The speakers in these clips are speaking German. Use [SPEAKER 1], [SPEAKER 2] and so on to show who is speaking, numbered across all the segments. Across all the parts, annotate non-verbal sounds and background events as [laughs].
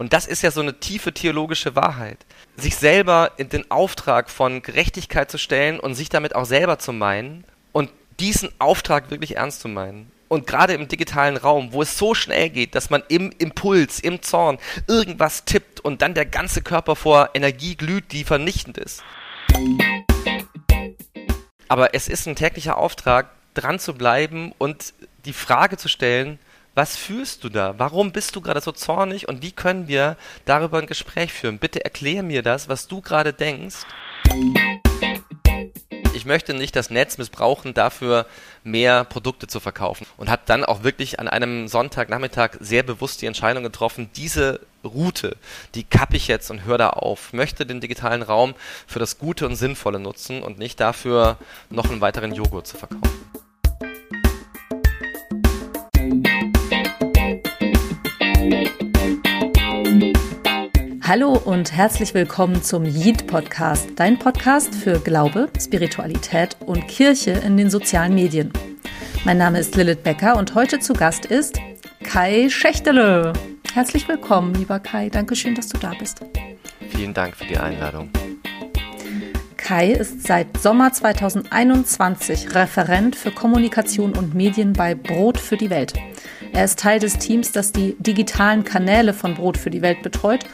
[SPEAKER 1] Und das ist ja so eine tiefe theologische Wahrheit. Sich selber in den Auftrag von Gerechtigkeit zu stellen und sich damit auch selber zu meinen und diesen Auftrag wirklich ernst zu meinen. Und gerade im digitalen Raum, wo es so schnell geht, dass man im Impuls, im Zorn irgendwas tippt und dann der ganze Körper vor Energie glüht, die vernichtend ist. Aber es ist ein täglicher Auftrag, dran zu bleiben und die Frage zu stellen, was fühlst du da? Warum bist du gerade so zornig und wie können wir darüber ein Gespräch führen? Bitte erklär mir das, was du gerade denkst. Ich möchte nicht das Netz missbrauchen, dafür mehr Produkte zu verkaufen. Und habe dann auch wirklich an einem Sonntagnachmittag sehr bewusst die Entscheidung getroffen, diese Route, die kappe ich jetzt und höre da auf. Möchte den digitalen Raum für das Gute und Sinnvolle nutzen und nicht dafür noch einen weiteren Joghurt zu verkaufen.
[SPEAKER 2] Hallo und herzlich willkommen zum Yeet Podcast, dein Podcast für Glaube, Spiritualität und Kirche in den sozialen Medien. Mein Name ist Lilith Becker und heute zu Gast ist Kai Schächtele. Herzlich willkommen, lieber Kai. Dankeschön, dass du da bist.
[SPEAKER 1] Vielen Dank für die Einladung.
[SPEAKER 2] Kai ist seit Sommer 2021 Referent für Kommunikation und Medien bei Brot für die Welt. Er ist Teil des Teams, das die digitalen Kanäle von Brot für die Welt betreut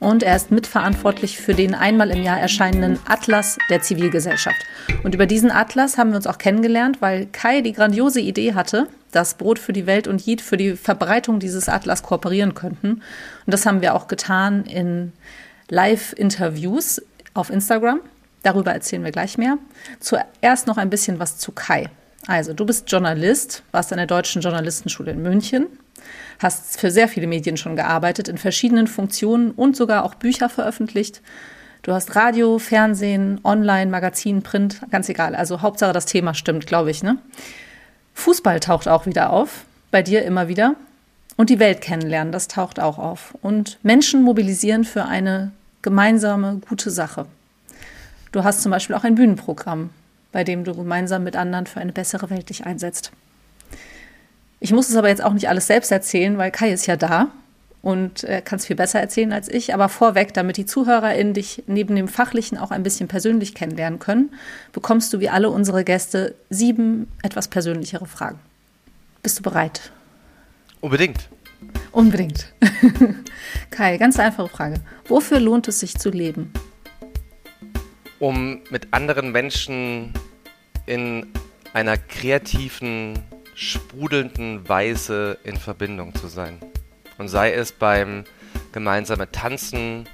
[SPEAKER 2] und er ist mitverantwortlich für den einmal im Jahr erscheinenden Atlas der Zivilgesellschaft. Und über diesen Atlas haben wir uns auch kennengelernt, weil Kai die grandiose Idee hatte, dass Brot für die Welt und Jid für die Verbreitung dieses Atlas kooperieren könnten. Und das haben wir auch getan in Live-Interviews auf Instagram. Darüber erzählen wir gleich mehr. Zuerst noch ein bisschen was zu Kai. Also, du bist Journalist, warst an der Deutschen Journalistenschule in München, hast für sehr viele Medien schon gearbeitet, in verschiedenen Funktionen und sogar auch Bücher veröffentlicht. Du hast Radio, Fernsehen, Online, Magazin, Print, ganz egal. Also Hauptsache das Thema stimmt, glaube ich. Ne? Fußball taucht auch wieder auf, bei dir immer wieder. Und die Welt kennenlernen, das taucht auch auf. Und Menschen mobilisieren für eine gemeinsame, gute Sache. Du hast zum Beispiel auch ein Bühnenprogramm, bei dem du gemeinsam mit anderen für eine bessere Welt dich einsetzt. Ich muss es aber jetzt auch nicht alles selbst erzählen, weil Kai ist ja da und er kann es viel besser erzählen als ich. Aber vorweg, damit die ZuhörerInnen dich neben dem Fachlichen auch ein bisschen persönlich kennenlernen können, bekommst du wie alle unsere Gäste sieben etwas persönlichere Fragen. Bist du bereit?
[SPEAKER 1] Unbedingt.
[SPEAKER 2] Unbedingt. [laughs] Kai, ganz einfache Frage. Wofür lohnt es sich zu leben?
[SPEAKER 1] Um mit anderen Menschen in einer kreativen sprudelnden Weise in Verbindung zu sein. Und sei es beim gemeinsamen Tanzen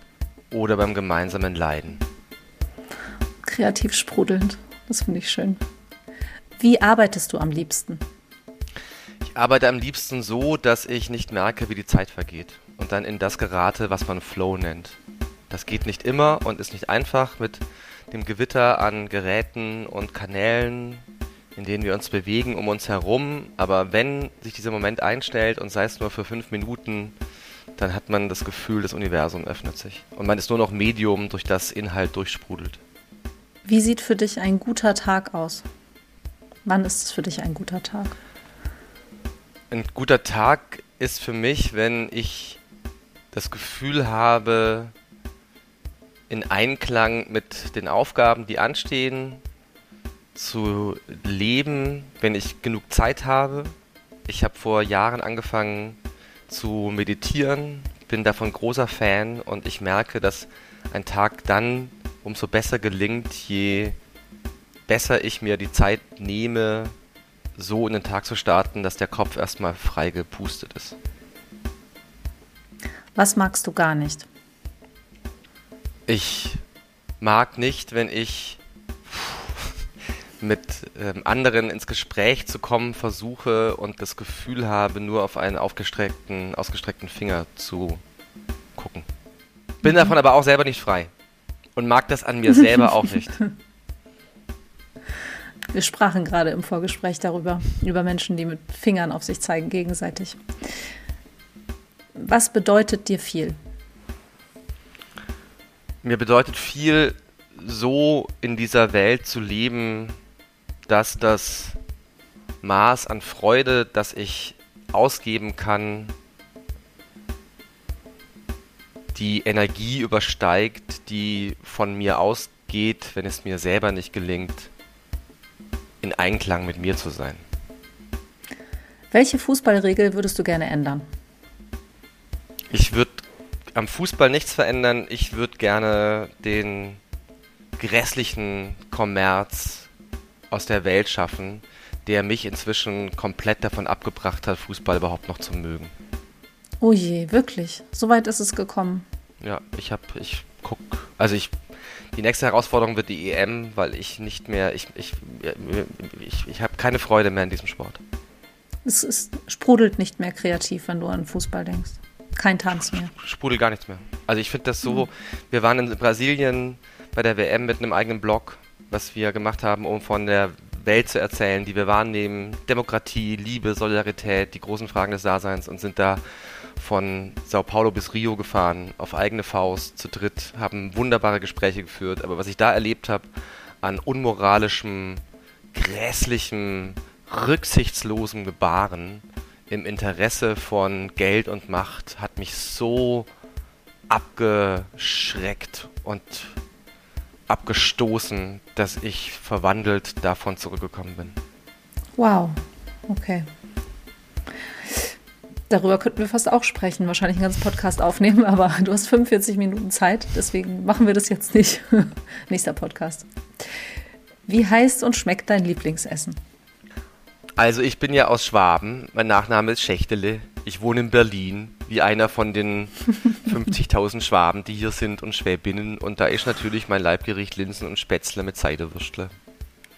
[SPEAKER 1] oder beim gemeinsamen Leiden.
[SPEAKER 2] Kreativ sprudelnd, das finde ich schön. Wie arbeitest du am liebsten?
[SPEAKER 1] Ich arbeite am liebsten so, dass ich nicht merke, wie die Zeit vergeht und dann in das gerate, was man Flow nennt. Das geht nicht immer und ist nicht einfach mit dem Gewitter an Geräten und Kanälen in denen wir uns bewegen um uns herum. Aber wenn sich dieser Moment einstellt und sei es nur für fünf Minuten, dann hat man das Gefühl, das Universum öffnet sich. Und man ist nur noch Medium, durch das Inhalt durchsprudelt.
[SPEAKER 2] Wie sieht für dich ein guter Tag aus? Wann ist es für dich ein guter Tag?
[SPEAKER 1] Ein guter Tag ist für mich, wenn ich das Gefühl habe, in Einklang mit den Aufgaben, die anstehen, zu leben, wenn ich genug Zeit habe. Ich habe vor Jahren angefangen zu meditieren, bin davon großer Fan und ich merke, dass ein Tag dann umso besser gelingt, je besser ich mir die Zeit nehme, so in den Tag zu starten, dass der Kopf erstmal frei gepustet ist.
[SPEAKER 2] Was magst du gar nicht?
[SPEAKER 1] Ich mag nicht, wenn ich mit ähm, anderen ins Gespräch zu kommen versuche und das Gefühl habe, nur auf einen aufgestreckten, ausgestreckten Finger zu gucken. Bin mhm. davon aber auch selber nicht frei und mag das an mir selber auch nicht. [laughs]
[SPEAKER 2] Wir sprachen gerade im Vorgespräch darüber, über Menschen, die mit Fingern auf sich zeigen gegenseitig. Was bedeutet dir viel?
[SPEAKER 1] Mir bedeutet viel, so in dieser Welt zu leben, dass das Maß an Freude, das ich ausgeben kann, die Energie übersteigt, die von mir ausgeht, wenn es mir selber nicht gelingt, in Einklang mit mir zu sein.
[SPEAKER 2] Welche Fußballregel würdest du gerne ändern?
[SPEAKER 1] Ich würde am Fußball nichts verändern. Ich würde gerne den grässlichen Kommerz aus der Welt schaffen, der mich inzwischen komplett davon abgebracht hat, Fußball überhaupt noch zu mögen.
[SPEAKER 2] Oh je, wirklich? So weit ist es gekommen.
[SPEAKER 1] Ja, ich habe, ich guck, also ich, die nächste Herausforderung wird die EM, weil ich nicht mehr, ich, ich, ich, ich habe keine Freude mehr in diesem Sport.
[SPEAKER 2] Es, es sprudelt nicht mehr kreativ, wenn du an Fußball denkst. Kein Tanz mehr.
[SPEAKER 1] Sprudelt gar nichts mehr. Also ich finde das so, mhm. wir waren in Brasilien bei der WM mit einem eigenen Blog, was wir gemacht haben, um von der Welt zu erzählen, die wir wahrnehmen, Demokratie, Liebe, Solidarität, die großen Fragen des Daseins und sind da von Sao Paulo bis Rio gefahren, auf eigene Faust, zu dritt, haben wunderbare Gespräche geführt. Aber was ich da erlebt habe an unmoralischem, grässlichem, rücksichtslosem Gebaren im Interesse von Geld und Macht hat mich so abgeschreckt und abgestoßen, dass ich verwandelt davon zurückgekommen bin.
[SPEAKER 2] Wow, okay. Darüber könnten wir fast auch sprechen, wahrscheinlich einen ganzen Podcast aufnehmen, [laughs] aber du hast 45 Minuten Zeit, deswegen machen wir das jetzt nicht. [laughs] Nächster Podcast. Wie heißt und schmeckt dein Lieblingsessen?
[SPEAKER 1] Also ich bin ja aus Schwaben, mein Nachname ist Schächtele, ich wohne in Berlin, wie einer von den [laughs] 50.000 Schwaben, die hier sind und Schwäbinnen und da ist natürlich mein Leibgericht Linsen und Spätzle mit Seidewürstle.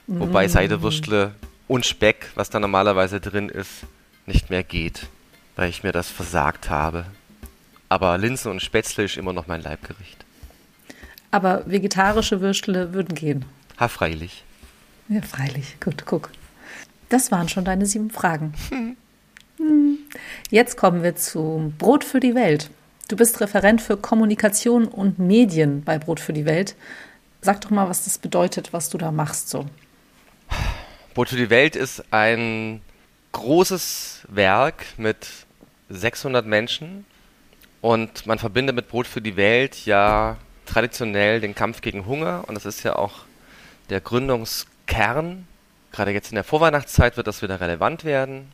[SPEAKER 1] Mm. Wobei Seidewürstle und Speck, was da normalerweise drin ist, nicht mehr geht weil ich mir das versagt habe. Aber Linsen und Spätzle ist immer noch mein Leibgericht.
[SPEAKER 2] Aber vegetarische Würstle würden gehen.
[SPEAKER 1] Ha, freilich.
[SPEAKER 2] Ja, freilich. Gut, guck. Das waren schon deine sieben Fragen. [laughs] Hm. Jetzt kommen wir zu Brot für die Welt. Du bist Referent für Kommunikation und Medien bei Brot für die Welt. Sag doch mal, was das bedeutet, was du da machst so.
[SPEAKER 1] Brot für die Welt ist ein großes Werk mit 600 Menschen und man verbindet mit Brot für die Welt ja traditionell den Kampf gegen Hunger und das ist ja auch der Gründungskern. Gerade jetzt in der Vorweihnachtszeit wird das wieder relevant werden.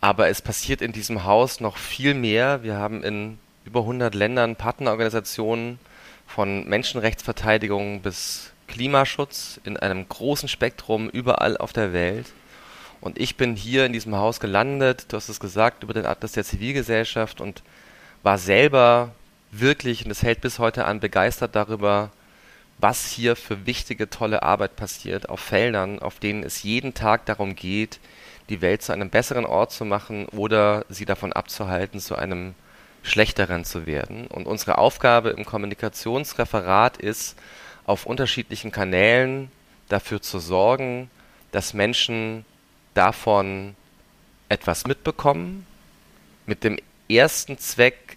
[SPEAKER 1] Aber es passiert in diesem Haus noch viel mehr. Wir haben in über 100 Ländern Partnerorganisationen von Menschenrechtsverteidigung bis Klimaschutz in einem großen Spektrum überall auf der Welt. Und ich bin hier in diesem Haus gelandet, du hast es gesagt, über den Atlas der Zivilgesellschaft und war selber wirklich, und das hält bis heute an, begeistert darüber, was hier für wichtige, tolle Arbeit passiert auf Feldern, auf denen es jeden Tag darum geht, die Welt zu einem besseren Ort zu machen oder sie davon abzuhalten, zu einem schlechteren zu werden. Und unsere Aufgabe im Kommunikationsreferat ist, auf unterschiedlichen Kanälen dafür zu sorgen, dass Menschen davon etwas mitbekommen, mit dem ersten Zweck,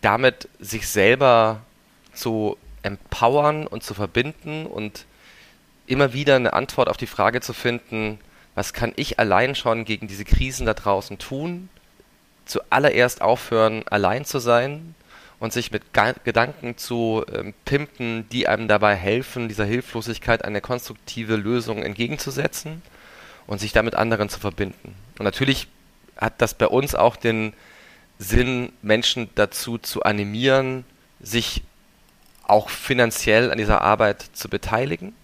[SPEAKER 1] damit sich selber zu empowern und zu verbinden und immer wieder eine Antwort auf die Frage zu finden, was kann ich allein schon gegen diese Krisen da draußen tun? Zuallererst aufhören, allein zu sein und sich mit Ga Gedanken zu ähm, pimpen, die einem dabei helfen, dieser Hilflosigkeit eine konstruktive Lösung entgegenzusetzen und sich damit anderen zu verbinden. Und natürlich hat das bei uns auch den Sinn, Menschen dazu zu animieren, sich auch finanziell an dieser Arbeit zu beteiligen,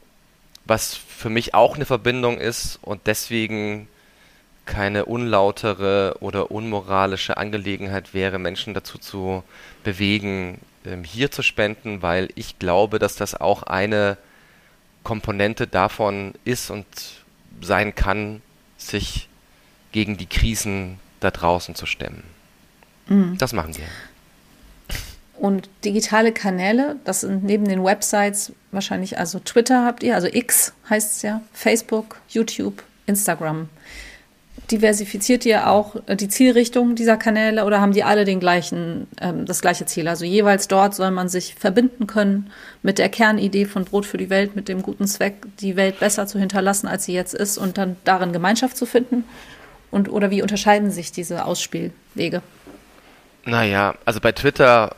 [SPEAKER 1] was für mich auch eine Verbindung ist und deswegen keine unlautere oder unmoralische Angelegenheit wäre, Menschen dazu zu bewegen, ähm, hier zu spenden, weil ich glaube, dass das auch eine Komponente davon ist und sein kann, sich gegen die Krisen da draußen zu stemmen. Mhm. Das machen wir.
[SPEAKER 2] Und digitale Kanäle, das sind neben den Websites wahrscheinlich, also Twitter habt ihr, also X heißt es ja, Facebook, YouTube, Instagram diversifiziert ihr auch äh, die Zielrichtung dieser Kanäle oder haben die alle den gleichen, ähm, das gleiche Ziel? Also jeweils dort soll man sich verbinden können mit der Kernidee von Brot für die Welt, mit dem guten Zweck, die Welt besser zu hinterlassen, als sie jetzt ist und dann darin Gemeinschaft zu finden? Und oder wie unterscheiden sich diese Ausspielwege?
[SPEAKER 1] Naja, also bei Twitter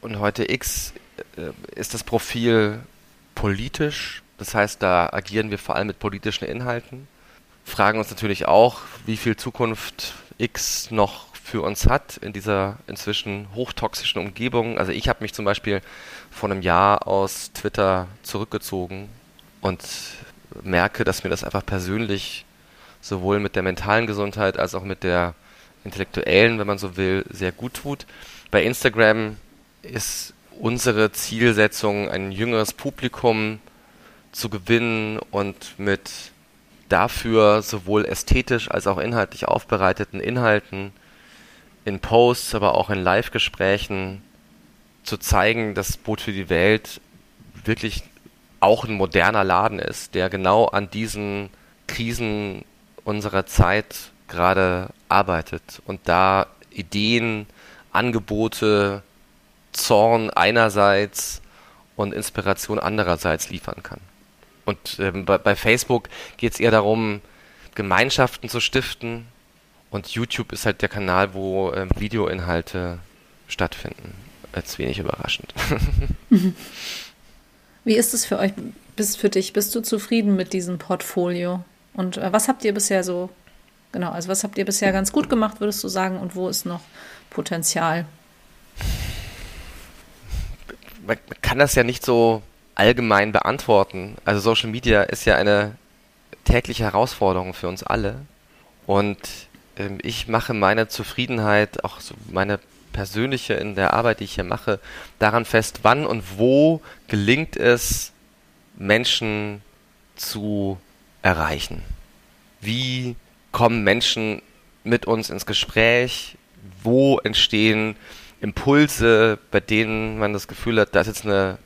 [SPEAKER 1] und heute X äh, ist das Profil politisch. Das heißt, da agieren wir vor allem mit politischen Inhalten. Fragen uns natürlich auch, wie viel Zukunft X noch für uns hat in dieser inzwischen hochtoxischen Umgebung. Also ich habe mich zum Beispiel vor einem Jahr aus Twitter zurückgezogen und merke, dass mir das einfach persönlich sowohl mit der mentalen Gesundheit als auch mit der intellektuellen, wenn man so will, sehr gut tut. Bei Instagram ist unsere Zielsetzung, ein jüngeres Publikum zu gewinnen und mit dafür sowohl ästhetisch als auch inhaltlich aufbereiteten Inhalten in Posts, aber auch in Live-Gesprächen zu zeigen, dass Boot für die Welt wirklich auch ein moderner Laden ist, der genau an diesen Krisen unserer Zeit gerade arbeitet und da Ideen, Angebote, Zorn einerseits und Inspiration andererseits liefern kann. Und ähm, bei, bei, Facebook geht es eher darum, Gemeinschaften zu stiften und YouTube ist halt der Kanal, wo ähm, Videoinhalte stattfinden. Als wenig überraschend. [laughs]
[SPEAKER 2] Wie ist es für euch, bist für dich? Bist du zufrieden mit diesem Portfolio? Und äh, was habt ihr bisher so, genau, also was habt ihr bisher ganz gut gemacht, würdest du sagen, und wo ist noch Potenzial?
[SPEAKER 1] Man kann das ja nicht so allgemein beantworten. Also Social Media ist ja eine tägliche Herausforderung für uns alle. Und ähm, ich mache meine Zufriedenheit, auch so meine persönliche in der Arbeit, die ich hier mache, daran fest, wann und wo gelingt es, Menschen zu erreichen. Wie kommen Menschen mit uns ins Gespräch? Wo entstehen Impulse, bei denen man das Gefühl hat, da ist jetzt eine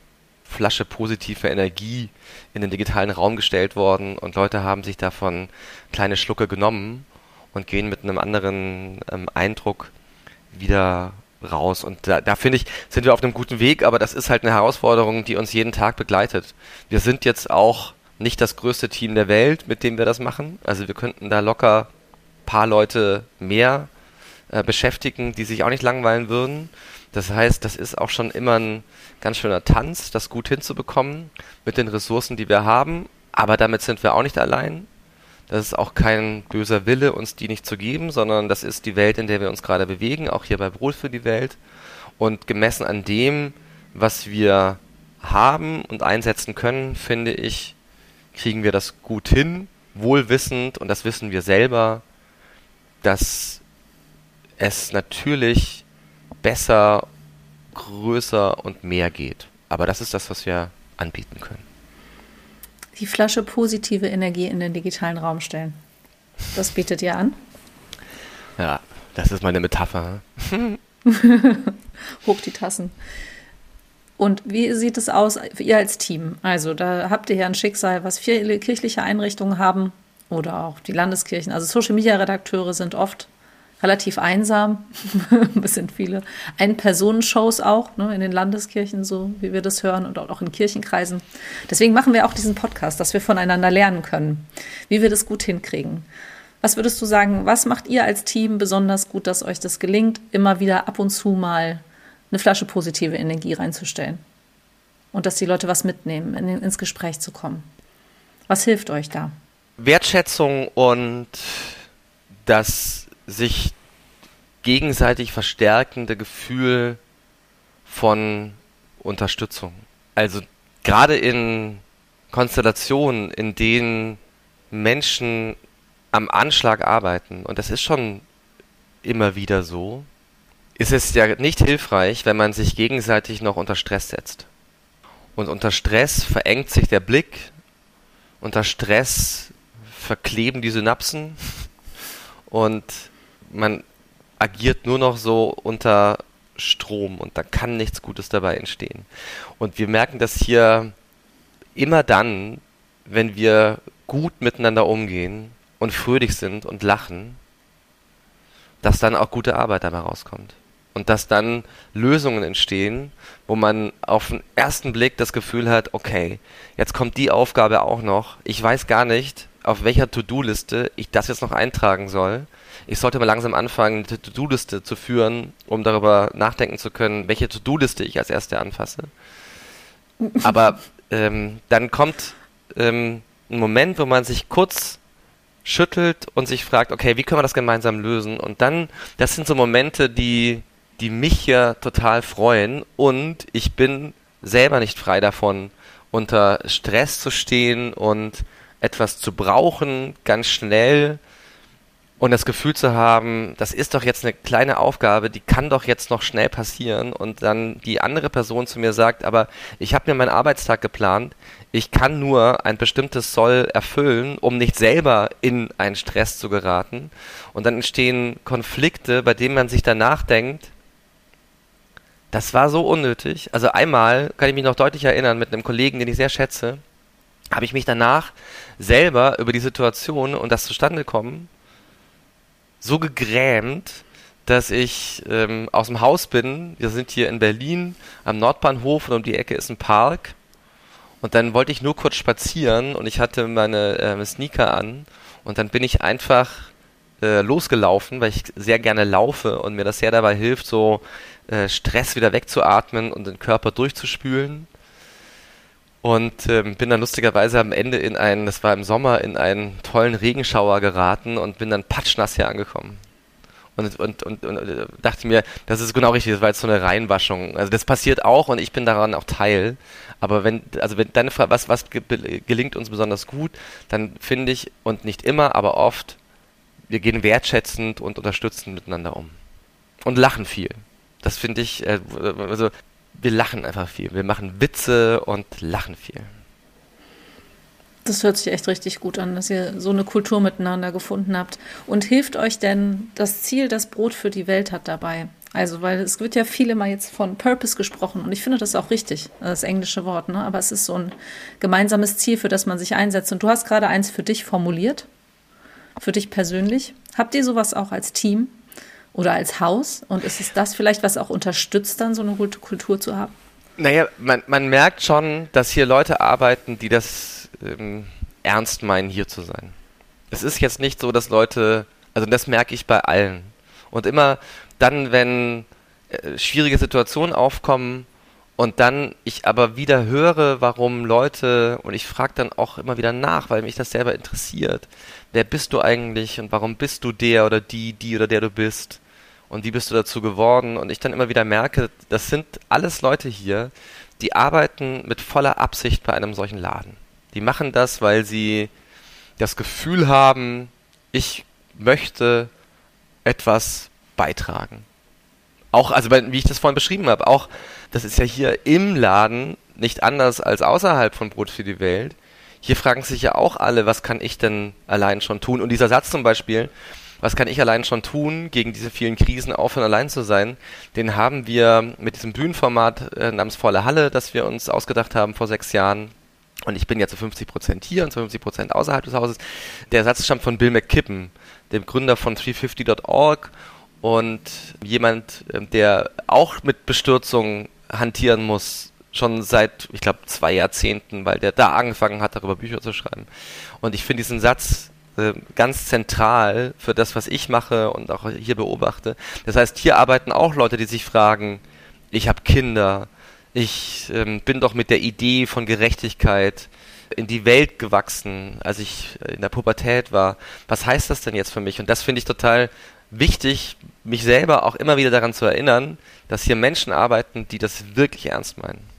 [SPEAKER 1] Flasche positive Energie in den digitalen Raum gestellt worden und Leute haben sich davon kleine Schlucke genommen und gehen mit einem anderen ähm, Eindruck wieder raus. Und da, da finde ich, sind wir auf einem guten Weg, aber das ist halt eine Herausforderung, die uns jeden Tag begleitet. Wir sind jetzt auch nicht das größte Team der Welt, mit dem wir das machen. Also wir könnten da locker paar Leute mehr äh, beschäftigen, die sich auch nicht langweilen würden. Das heißt, das ist auch schon immer ein ganz schöner Tanz, das gut hinzubekommen mit den Ressourcen, die wir haben. Aber damit sind wir auch nicht allein. Das ist auch kein böser Wille, uns die nicht zu geben, sondern das ist die Welt, in der wir uns gerade bewegen, auch hier bei Brot für die Welt. Und gemessen an dem, was wir haben und einsetzen können, finde ich, kriegen wir das gut hin, wohlwissend, und das wissen wir selber, dass es natürlich besser, größer und mehr geht. Aber das ist das, was wir anbieten können
[SPEAKER 2] die Flasche positive Energie in den digitalen Raum stellen. Das bietet ihr an?
[SPEAKER 1] Ja, das ist meine Metapher. [laughs]
[SPEAKER 2] Hoch die Tassen. Und wie sieht es aus, ihr als Team? Also, da habt ihr ja ein Schicksal, was viele kirchliche Einrichtungen haben oder auch die Landeskirchen. Also, Social Media Redakteure sind oft relativ einsam. [laughs] es sind viele Ein-Personen-Shows auch ne, in den Landeskirchen, so wie wir das hören und auch in Kirchenkreisen. Deswegen machen wir auch diesen Podcast, dass wir voneinander lernen können, wie wir das gut hinkriegen. Was würdest du sagen, was macht ihr als Team besonders gut, dass euch das gelingt, immer wieder ab und zu mal eine Flasche positive Energie reinzustellen? Und dass die Leute was mitnehmen, in, ins Gespräch zu kommen. Was hilft euch da?
[SPEAKER 1] Wertschätzung und das sich gegenseitig verstärkende Gefühl von Unterstützung. Also gerade in Konstellationen, in denen Menschen am Anschlag arbeiten, und das ist schon immer wieder so, ist es ja nicht hilfreich, wenn man sich gegenseitig noch unter Stress setzt. Und unter Stress verengt sich der Blick, unter Stress verkleben die Synapsen und man agiert nur noch so unter Strom und da kann nichts Gutes dabei entstehen. Und wir merken das hier immer dann, wenn wir gut miteinander umgehen und fröhlich sind und lachen, dass dann auch gute Arbeit dabei rauskommt. Und dass dann Lösungen entstehen, wo man auf den ersten Blick das Gefühl hat, okay, jetzt kommt die Aufgabe auch noch. Ich weiß gar nicht, auf welcher To-Do-Liste ich das jetzt noch eintragen soll ich sollte mal langsam anfangen, eine To-Do-Liste zu führen, um darüber nachdenken zu können, welche To-Do-Liste ich als erste anfasse. [laughs] Aber ähm, dann kommt ähm, ein Moment, wo man sich kurz schüttelt und sich fragt, okay, wie können wir das gemeinsam lösen? Und dann, das sind so Momente, die, die mich ja total freuen und ich bin selber nicht frei davon, unter Stress zu stehen und etwas zu brauchen, ganz schnell und das Gefühl zu haben, das ist doch jetzt eine kleine Aufgabe, die kann doch jetzt noch schnell passieren. Und dann die andere Person zu mir sagt, aber ich habe mir meinen Arbeitstag geplant, ich kann nur ein bestimmtes Soll erfüllen, um nicht selber in einen Stress zu geraten. Und dann entstehen Konflikte, bei denen man sich danach denkt, das war so unnötig. Also einmal kann ich mich noch deutlich erinnern mit einem Kollegen, den ich sehr schätze, habe ich mich danach selber über die Situation und das Zustandekommen so gegrämt, dass ich ähm, aus dem Haus bin. Wir sind hier in Berlin am Nordbahnhof und um die Ecke ist ein Park. Und dann wollte ich nur kurz spazieren und ich hatte meine äh, Sneaker an. Und dann bin ich einfach äh, losgelaufen, weil ich sehr gerne laufe und mir das sehr dabei hilft, so äh, Stress wieder wegzuatmen und den Körper durchzuspülen. Und ähm, bin dann lustigerweise am Ende in einen, das war im Sommer, in einen tollen Regenschauer geraten und bin dann patschnass hier angekommen. Und, und, und, und äh, dachte mir, das ist genau richtig, das war jetzt so eine Reinwaschung. Also das passiert auch und ich bin daran auch Teil. Aber wenn, also wenn deine Frage, was, was gelingt uns besonders gut, dann finde ich, und nicht immer, aber oft, wir gehen wertschätzend und unterstützend miteinander um. Und lachen viel. Das finde ich, äh, also wir lachen einfach viel. Wir machen Witze und lachen viel.
[SPEAKER 2] Das hört sich echt richtig gut an, dass ihr so eine Kultur miteinander gefunden habt. Und hilft euch denn das Ziel, das Brot für die Welt hat dabei? Also, weil es wird ja viel immer jetzt von Purpose gesprochen und ich finde das auch richtig, das englische Wort, ne? aber es ist so ein gemeinsames Ziel, für das man sich einsetzt. Und du hast gerade eins für dich formuliert, für dich persönlich. Habt ihr sowas auch als Team? Oder als Haus? Und ist es das vielleicht, was auch unterstützt, dann so eine gute Kultur zu haben?
[SPEAKER 1] Naja, man, man merkt schon, dass hier Leute arbeiten, die das ähm, ernst meinen, hier zu sein. Es ist jetzt nicht so, dass Leute, also das merke ich bei allen. Und immer dann, wenn äh, schwierige Situationen aufkommen und dann ich aber wieder höre, warum Leute, und ich frage dann auch immer wieder nach, weil mich das selber interessiert, wer bist du eigentlich und warum bist du der oder die, die oder der du bist? Und wie bist du dazu geworden? Und ich dann immer wieder merke, das sind alles Leute hier, die arbeiten mit voller Absicht bei einem solchen Laden. Die machen das, weil sie das Gefühl haben, ich möchte etwas beitragen. Auch, also wie ich das vorhin beschrieben habe, auch, das ist ja hier im Laden nicht anders als außerhalb von Brot für die Welt. Hier fragen sich ja auch alle, was kann ich denn allein schon tun? Und dieser Satz zum Beispiel, was kann ich allein schon tun, gegen diese vielen Krisen aufhören, allein zu sein, den haben wir mit diesem Bühnenformat äh, namens Volle Halle, das wir uns ausgedacht haben vor sechs Jahren, und ich bin ja zu 50 Prozent hier und zu 50 Prozent außerhalb des Hauses. Der Satz stammt von Bill McKippen, dem Gründer von 350.org und jemand, ähm, der auch mit Bestürzung hantieren muss, schon seit, ich glaube, zwei Jahrzehnten, weil der da angefangen hat, darüber Bücher zu schreiben. Und ich finde diesen Satz äh, ganz zentral für das, was ich mache und auch hier beobachte. Das heißt, hier arbeiten auch Leute, die sich fragen, ich habe Kinder, ich ähm, bin doch mit der Idee von Gerechtigkeit in die Welt gewachsen, als ich in der Pubertät war. Was heißt das denn jetzt für mich? Und das finde ich total wichtig, mich selber auch immer wieder daran zu erinnern, dass hier Menschen arbeiten, die das wirklich ernst meinen.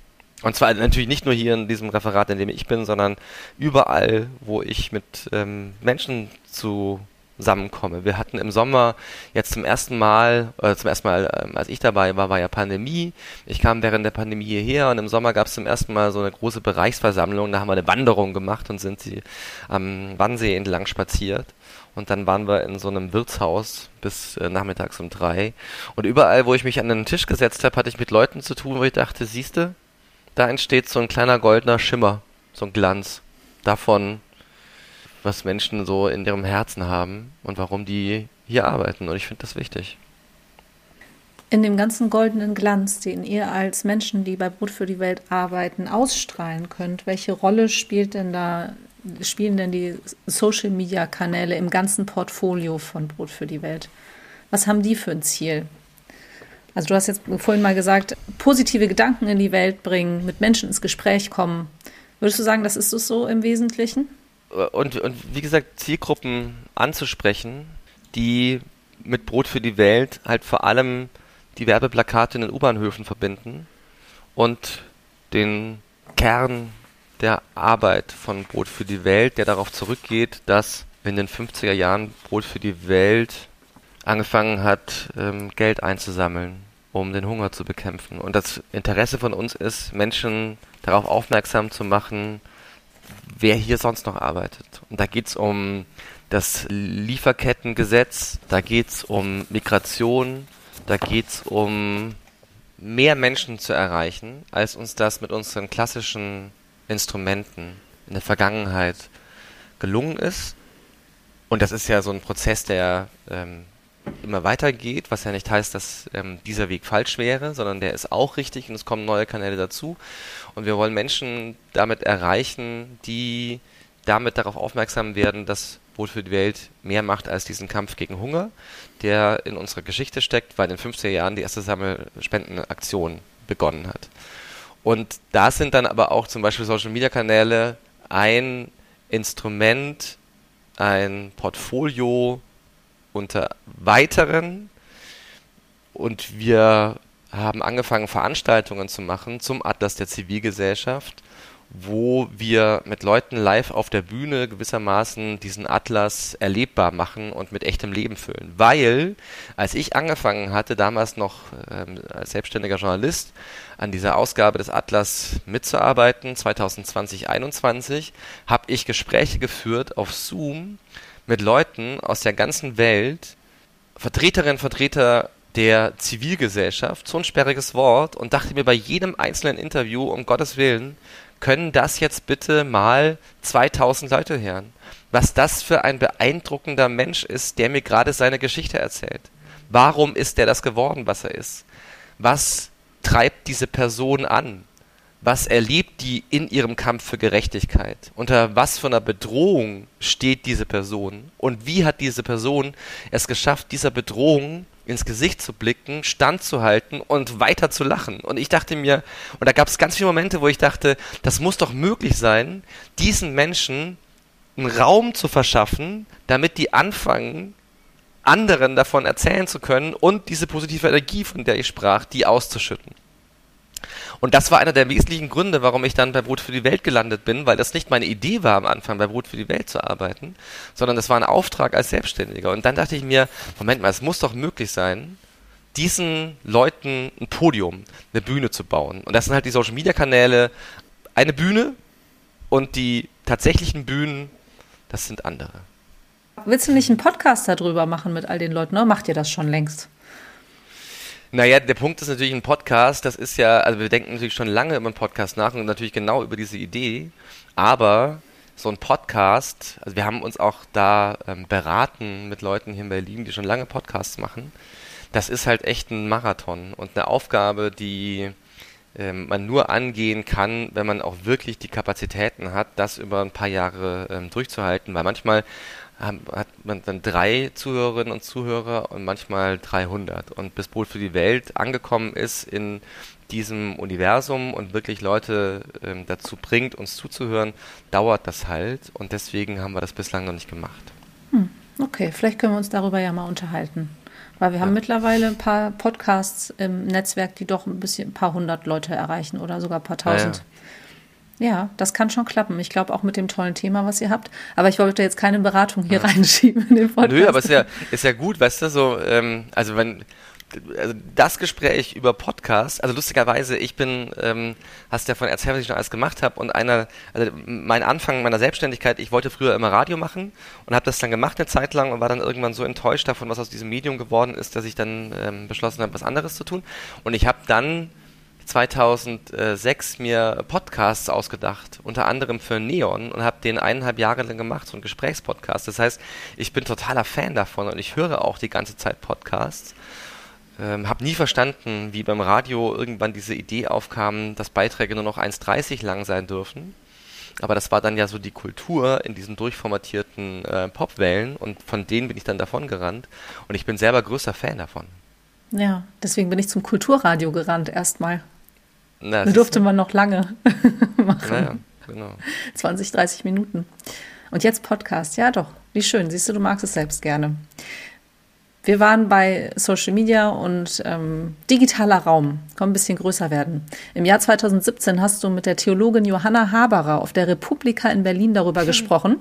[SPEAKER 1] Und zwar natürlich nicht nur hier in diesem Referat, in dem ich bin, sondern überall, wo ich mit ähm, Menschen zusammenkomme. Wir hatten im Sommer jetzt zum ersten Mal, äh, zum ersten Mal, äh, als ich dabei war, war ja Pandemie. Ich kam während der Pandemie hierher und im Sommer gab es zum ersten Mal so eine große Bereichsversammlung. Da haben wir eine Wanderung gemacht und sind sie am Wannsee entlang spaziert. Und dann waren wir in so einem Wirtshaus bis äh, nachmittags um drei. Und überall, wo ich mich an den Tisch gesetzt habe, hatte ich mit Leuten zu tun, wo ich dachte, siehste, da entsteht so ein kleiner goldener Schimmer, so ein Glanz davon, was Menschen so in ihrem Herzen haben und warum die hier arbeiten. Und ich finde das wichtig.
[SPEAKER 2] In dem ganzen goldenen Glanz, den ihr als Menschen, die bei Brot für die Welt arbeiten, ausstrahlen könnt, welche Rolle spielt denn da spielen denn die Social-Media-Kanäle im ganzen Portfolio von Brot für die Welt? Was haben die für ein Ziel? Also du hast jetzt vorhin mal gesagt, positive Gedanken in die Welt bringen, mit Menschen ins Gespräch kommen. Würdest du sagen, das ist es so im Wesentlichen?
[SPEAKER 1] Und, und wie gesagt, Zielgruppen anzusprechen, die mit Brot für die Welt halt vor allem die Werbeplakate in den U-Bahnhöfen verbinden und den Kern der Arbeit von Brot für die Welt, der darauf zurückgeht, dass in den 50er Jahren Brot für die Welt angefangen hat, ähm, Geld einzusammeln, um den Hunger zu bekämpfen. Und das Interesse von uns ist, Menschen darauf aufmerksam zu machen, wer hier sonst noch arbeitet. Und da geht es um das Lieferkettengesetz, da geht es um Migration, da geht es um mehr Menschen zu erreichen, als uns das mit unseren klassischen Instrumenten in der Vergangenheit gelungen ist. Und das ist ja so ein Prozess, der ähm, immer weitergeht, was ja nicht heißt, dass ähm, dieser Weg falsch wäre, sondern der ist auch richtig und es kommen neue Kanäle dazu. Und wir wollen Menschen damit erreichen, die damit darauf aufmerksam werden, dass Brot für die Welt mehr macht als diesen Kampf gegen Hunger, der in unserer Geschichte steckt, weil in den 50er Jahren die erste Sammelspendenaktion begonnen hat. Und da sind dann aber auch zum Beispiel Social Media Kanäle ein Instrument, ein Portfolio unter weiteren. Und wir haben angefangen, Veranstaltungen zu machen zum Atlas der Zivilgesellschaft wo wir mit Leuten live auf der Bühne gewissermaßen diesen Atlas erlebbar machen und mit echtem Leben füllen. Weil, als ich angefangen hatte, damals noch ähm, als selbstständiger Journalist, an dieser Ausgabe des Atlas mitzuarbeiten, 2020 2021, habe ich Gespräche geführt auf Zoom mit Leuten aus der ganzen Welt, Vertreterinnen, Vertreter der Zivilgesellschaft, so ein sperriges Wort, und dachte mir bei jedem einzelnen Interview, um Gottes Willen, können das jetzt bitte mal 2000 Leute hören. Was das für ein beeindruckender Mensch ist, der mir gerade seine Geschichte erzählt. Warum ist er das geworden, was er ist? Was treibt diese Person an? Was erlebt die in ihrem Kampf für Gerechtigkeit? Unter was für einer Bedrohung steht diese Person? Und wie hat diese Person es geschafft, dieser Bedrohung ins Gesicht zu blicken, standzuhalten und weiter zu lachen. Und ich dachte mir, und da gab es ganz viele Momente, wo ich dachte, das muss doch möglich sein, diesen Menschen einen Raum zu verschaffen, damit die anfangen, anderen davon erzählen zu können und diese positive Energie, von der ich sprach, die auszuschütten. Und das war einer der wesentlichen Gründe, warum ich dann bei Brot für die Welt gelandet bin, weil das nicht meine Idee war am Anfang, bei Brot für die Welt zu arbeiten, sondern das war ein Auftrag als Selbstständiger. Und dann dachte ich mir, Moment mal, es muss doch möglich sein, diesen Leuten ein Podium, eine Bühne zu bauen. Und das sind halt die Social Media Kanäle, eine Bühne und die tatsächlichen Bühnen, das sind andere.
[SPEAKER 2] Willst du nicht einen Podcast darüber machen mit all den Leuten? Ne? Macht ihr das schon längst?
[SPEAKER 1] Naja, der Punkt ist natürlich ein Podcast, das ist ja, also wir denken natürlich schon lange über einen Podcast nach und natürlich genau über diese Idee, aber so ein Podcast, also wir haben uns auch da ähm, beraten mit Leuten hier in Berlin, die schon lange Podcasts machen, das ist halt echt ein Marathon und eine Aufgabe, die ähm, man nur angehen kann, wenn man auch wirklich die Kapazitäten hat, das über ein paar Jahre ähm, durchzuhalten, weil manchmal hat man dann drei Zuhörerinnen und Zuhörer und manchmal 300. Und bis Brot für die Welt angekommen ist in diesem Universum und wirklich Leute ähm, dazu bringt, uns zuzuhören, dauert das halt. Und deswegen haben wir das bislang noch nicht gemacht.
[SPEAKER 2] Hm, okay, vielleicht können wir uns darüber ja mal unterhalten. Weil wir haben ja. mittlerweile ein paar Podcasts im Netzwerk, die doch ein bisschen ein paar hundert Leute erreichen oder sogar ein paar tausend. Ja, ja. Ja, das kann schon klappen. Ich glaube auch mit dem tollen Thema, was ihr habt. Aber ich wollte jetzt keine Beratung hier ja. reinschieben in den
[SPEAKER 1] Podcast. Nö, aber es ist ja, ist ja gut, weißt du, so, ähm, also wenn, also das Gespräch über Podcast, also lustigerweise, ich bin, ähm, hast ja von erzählt, was ich schon alles gemacht habe und einer, also mein Anfang meiner Selbstständigkeit, ich wollte früher immer Radio machen und habe das dann gemacht eine Zeit lang und war dann irgendwann so enttäuscht davon, was aus diesem Medium geworden ist, dass ich dann ähm, beschlossen habe, was anderes zu tun. Und ich habe dann 2006 mir Podcasts ausgedacht, unter anderem für Neon und habe den eineinhalb Jahre lang gemacht, so ein Gesprächspodcast. Das heißt, ich bin totaler Fan davon und ich höre auch die ganze Zeit Podcasts. Ähm, habe nie verstanden, wie beim Radio irgendwann diese Idee aufkam, dass Beiträge nur noch 1,30 lang sein dürfen. aber das war dann ja so die Kultur in diesen durchformatierten äh, Popwellen und von denen bin ich dann davon gerannt und ich bin selber größter Fan davon.
[SPEAKER 2] Ja, deswegen bin ich zum Kulturradio gerannt erstmal. Na, da durfte man noch lange [laughs] machen. Naja, genau. 20, 30 Minuten. Und jetzt Podcast, ja doch, wie schön. Siehst du, du magst es selbst gerne. Wir waren bei Social Media und ähm, digitaler Raum. Komm ein bisschen größer werden. Im Jahr 2017 hast du mit der Theologin Johanna Haberer auf der Republika in Berlin darüber hm. gesprochen.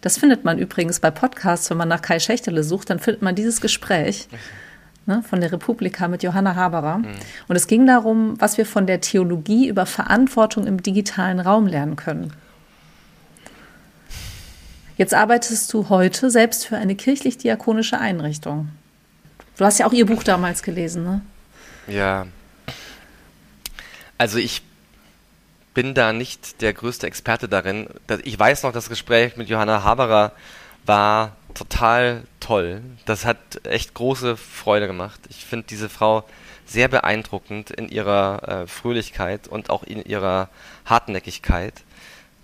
[SPEAKER 2] Das findet man übrigens bei Podcasts, wenn man nach Kai Schächtele sucht, dann findet man dieses Gespräch ne, von der Republika mit Johanna Haberer. Mhm. Und es ging darum, was wir von der Theologie über Verantwortung im digitalen Raum lernen können. Jetzt arbeitest du heute selbst für eine kirchlich-diakonische Einrichtung. Du hast ja auch ihr Buch damals gelesen, ne?
[SPEAKER 1] Ja. Also ich bin da nicht der größte Experte darin. Ich weiß noch, das Gespräch mit Johanna Haberer war total toll. Das hat echt große Freude gemacht. Ich finde diese Frau sehr beeindruckend in ihrer äh, Fröhlichkeit und auch in ihrer Hartnäckigkeit.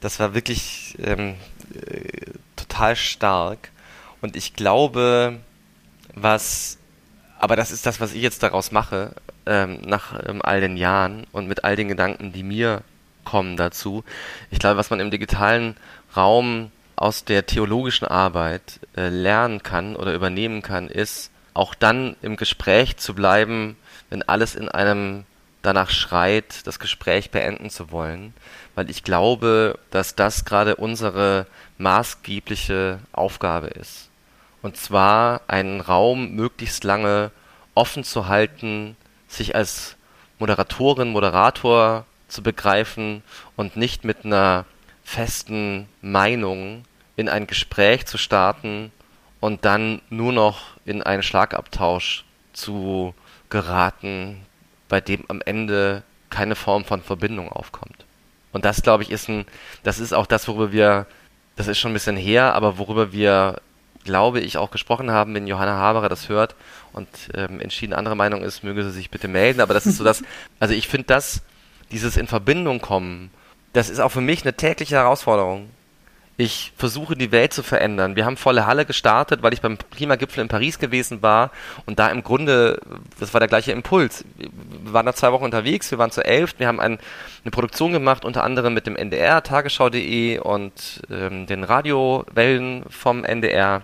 [SPEAKER 1] Das war wirklich ähm, äh, total stark. Und ich glaube, was aber das ist das, was ich jetzt daraus mache, ähm, nach ähm, all den Jahren und mit all den Gedanken, die mir kommen dazu. Ich glaube, was man im digitalen Raum aus der theologischen Arbeit äh, lernen kann oder übernehmen kann, ist auch dann im Gespräch zu bleiben, wenn alles in einem danach schreit, das Gespräch beenden zu wollen, weil ich glaube, dass das gerade unsere maßgebliche Aufgabe ist. Und zwar einen Raum möglichst lange offen zu halten, sich als Moderatorin, Moderator zu begreifen und nicht mit einer festen Meinung in ein Gespräch zu starten und dann nur noch in einen Schlagabtausch zu geraten, bei dem am Ende keine Form von Verbindung aufkommt. Und das, glaube ich, ist ein, das ist auch das, worüber wir, das ist schon ein bisschen her, aber worüber wir glaube ich, auch gesprochen haben, wenn Johanna Haberer das hört und ähm, entschieden andere Meinung ist, möge sie sich bitte melden. Aber das ist so das, also ich finde das, dieses in Verbindung kommen, das ist auch für mich eine tägliche Herausforderung. Ich versuche die Welt zu verändern. Wir haben volle Halle gestartet, weil ich beim Klimagipfel in Paris gewesen war und da im Grunde, das war der gleiche Impuls. Wir waren da zwei Wochen unterwegs, wir waren zu elf, wir haben ein, eine Produktion gemacht, unter anderem mit dem NDR, tagesschau.de und ähm, den Radiowellen vom NDR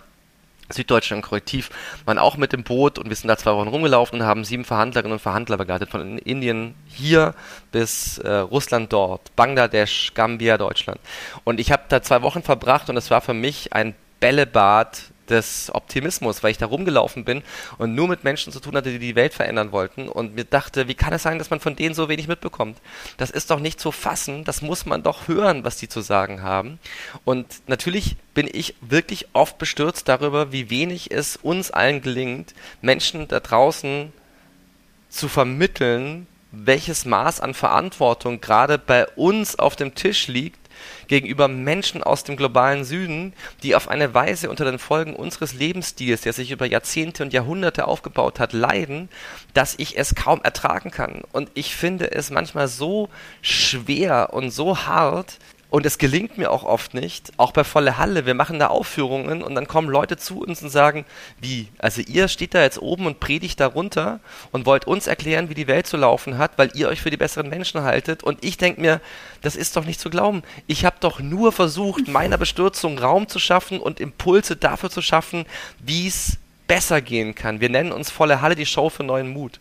[SPEAKER 1] Süddeutschland Korrektiv waren auch mit dem Boot und wir sind da zwei Wochen rumgelaufen und haben sieben Verhandlerinnen und Verhandler begleitet, von Indien hier bis äh, Russland dort, Bangladesch, Gambia, Deutschland. Und ich habe da zwei Wochen verbracht und es war für mich ein Bällebad des Optimismus, weil ich da rumgelaufen bin und nur mit Menschen zu tun hatte, die die Welt verändern wollten und mir dachte, wie kann es sein, dass man von denen so wenig mitbekommt? Das ist doch nicht zu fassen, das muss man doch hören, was die zu sagen haben. Und natürlich bin ich wirklich oft bestürzt darüber, wie wenig es uns allen gelingt, Menschen da draußen zu vermitteln, welches Maß an Verantwortung gerade bei uns auf dem Tisch liegt gegenüber Menschen aus dem globalen Süden, die auf eine Weise unter den Folgen unseres Lebensstils, der sich über Jahrzehnte und Jahrhunderte aufgebaut hat, leiden, dass ich es kaum ertragen kann. Und ich finde es manchmal so schwer und so hart, und es gelingt mir auch oft nicht, auch bei volle Halle. Wir machen da Aufführungen und dann kommen Leute zu uns und sagen, wie? Also ihr steht da jetzt oben und predigt darunter und wollt uns erklären, wie die Welt zu laufen hat, weil ihr euch für die besseren Menschen haltet. Und ich denke mir, das ist doch nicht zu glauben. Ich habe doch nur versucht, meiner Bestürzung Raum zu schaffen und Impulse dafür zu schaffen, wie es besser gehen kann. Wir nennen uns volle Halle die Show für neuen Mut.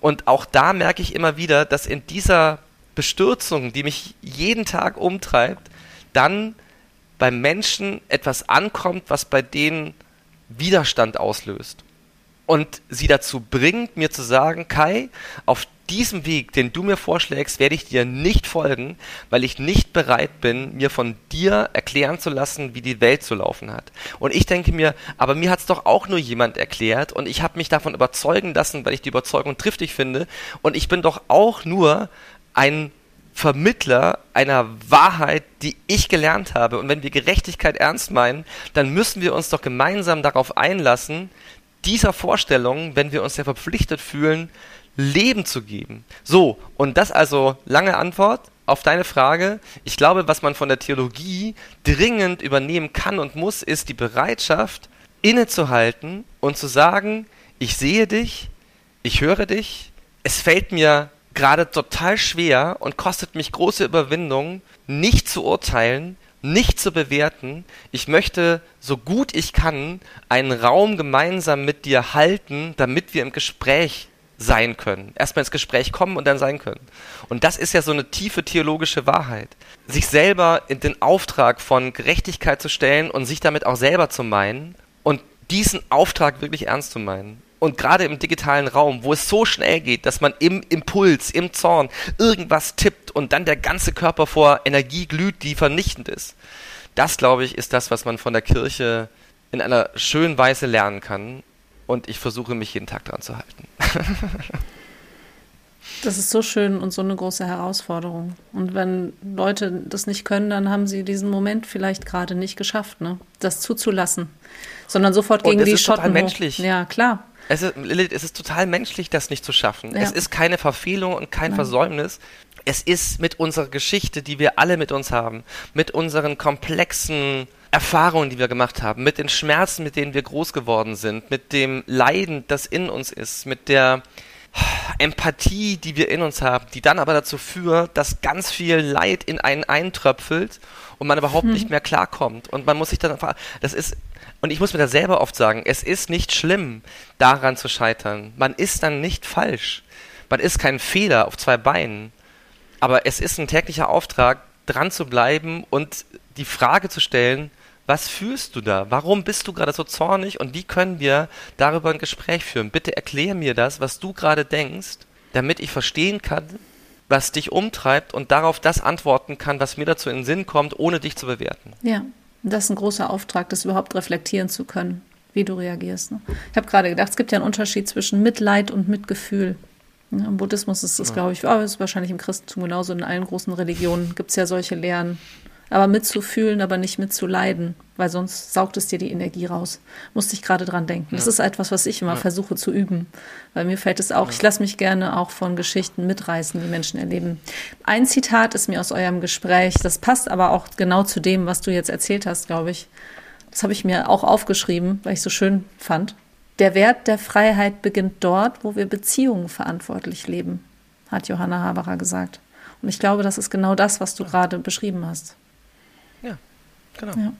[SPEAKER 1] Und auch da merke ich immer wieder, dass in dieser Bestürzung, die mich jeden Tag umtreibt, dann beim Menschen etwas ankommt, was bei denen Widerstand auslöst. Und sie dazu bringt, mir zu sagen, Kai, auf diesem Weg, den du mir vorschlägst, werde ich dir nicht folgen, weil ich nicht bereit bin, mir von dir erklären zu lassen, wie die Welt zu laufen hat. Und ich denke mir, aber mir hat es doch auch nur jemand erklärt und ich habe mich davon überzeugen lassen, weil ich die Überzeugung triftig finde. Und ich bin doch auch nur ein Vermittler einer Wahrheit, die ich gelernt habe. Und wenn wir Gerechtigkeit ernst meinen, dann müssen wir uns doch gemeinsam darauf einlassen, dieser Vorstellung, wenn wir uns ja verpflichtet fühlen, Leben zu geben. So, und das also lange Antwort. auf deine Frage. Ich glaube, was man von der Theologie dringend übernehmen kann und muss, ist die Bereitschaft, innezuhalten und zu sagen, ich sehe dich, ich höre dich, es fällt mir gerade total schwer und kostet mich große Überwindung, nicht zu urteilen, nicht zu bewerten. Ich möchte, so gut ich kann, einen Raum gemeinsam mit dir halten, damit wir im Gespräch sein können. Erstmal ins Gespräch kommen und dann sein können. Und das ist ja so eine tiefe theologische Wahrheit. Sich selber in den Auftrag von Gerechtigkeit zu stellen und sich damit auch selber zu meinen und diesen Auftrag wirklich ernst zu meinen. Und gerade im digitalen Raum, wo es so schnell geht, dass man im Impuls, im Zorn irgendwas tippt und dann der ganze Körper vor Energie glüht, die vernichtend ist. Das, glaube ich, ist das, was man von der Kirche in einer schönen Weise lernen kann. Und ich versuche mich jeden Tag daran zu halten. [laughs]
[SPEAKER 2] das ist so schön und so eine große Herausforderung. Und wenn Leute das nicht können, dann haben sie diesen Moment vielleicht gerade nicht geschafft, ne? das zuzulassen. Sondern sofort gegen die Schotten. Total
[SPEAKER 1] menschlich.
[SPEAKER 2] Ja, klar.
[SPEAKER 1] Es ist, Lilith, es ist total menschlich, das nicht zu schaffen. Ja. Es ist keine Verfehlung und kein Nein. Versäumnis. Es ist mit unserer Geschichte, die wir alle mit uns haben, mit unseren komplexen Erfahrungen, die wir gemacht haben, mit den Schmerzen, mit denen wir groß geworden sind, mit dem Leiden, das in uns ist, mit der Empathie, die wir in uns haben, die dann aber dazu führt, dass ganz viel Leid in einen eintröpfelt und man überhaupt hm. nicht mehr klarkommt. Und man muss sich dann, das ist und ich muss mir da selber oft sagen, es ist nicht schlimm, daran zu scheitern. Man ist dann nicht falsch. Man ist kein Fehler auf zwei Beinen. Aber es ist ein täglicher Auftrag, dran zu bleiben und die Frage zu stellen, was fühlst du da? Warum bist du gerade so zornig? Und wie können wir darüber ein Gespräch führen? Bitte erklär mir das, was du gerade denkst, damit ich verstehen kann, was dich umtreibt und darauf das antworten kann, was mir dazu in den Sinn kommt, ohne dich zu bewerten.
[SPEAKER 2] Ja, das ist ein großer Auftrag, das überhaupt reflektieren zu können, wie du reagierst. Ne? Ich habe gerade gedacht, es gibt ja einen Unterschied zwischen Mitleid und Mitgefühl. Ja, Im Buddhismus ist das, ja. glaube ich, oh, ist wahrscheinlich im Christentum genauso, in allen großen Religionen gibt es ja solche Lehren aber mitzufühlen, aber nicht mitzuleiden, weil sonst saugt es dir die Energie raus. Musste ich gerade dran denken. Ja. Das ist etwas, was ich immer ja. versuche zu üben, weil mir fällt es auch, ja. ich lasse mich gerne auch von Geschichten mitreißen, die Menschen erleben. Ein Zitat ist mir aus eurem Gespräch, das passt aber auch genau zu dem, was du jetzt erzählt hast, glaube ich. Das habe ich mir auch aufgeschrieben, weil ich es so schön fand. Der Wert der Freiheit beginnt dort, wo wir Beziehungen verantwortlich leben, hat Johanna Haberer gesagt. Und ich glaube, das ist genau das, was du gerade beschrieben hast.
[SPEAKER 1] Genau. Ja.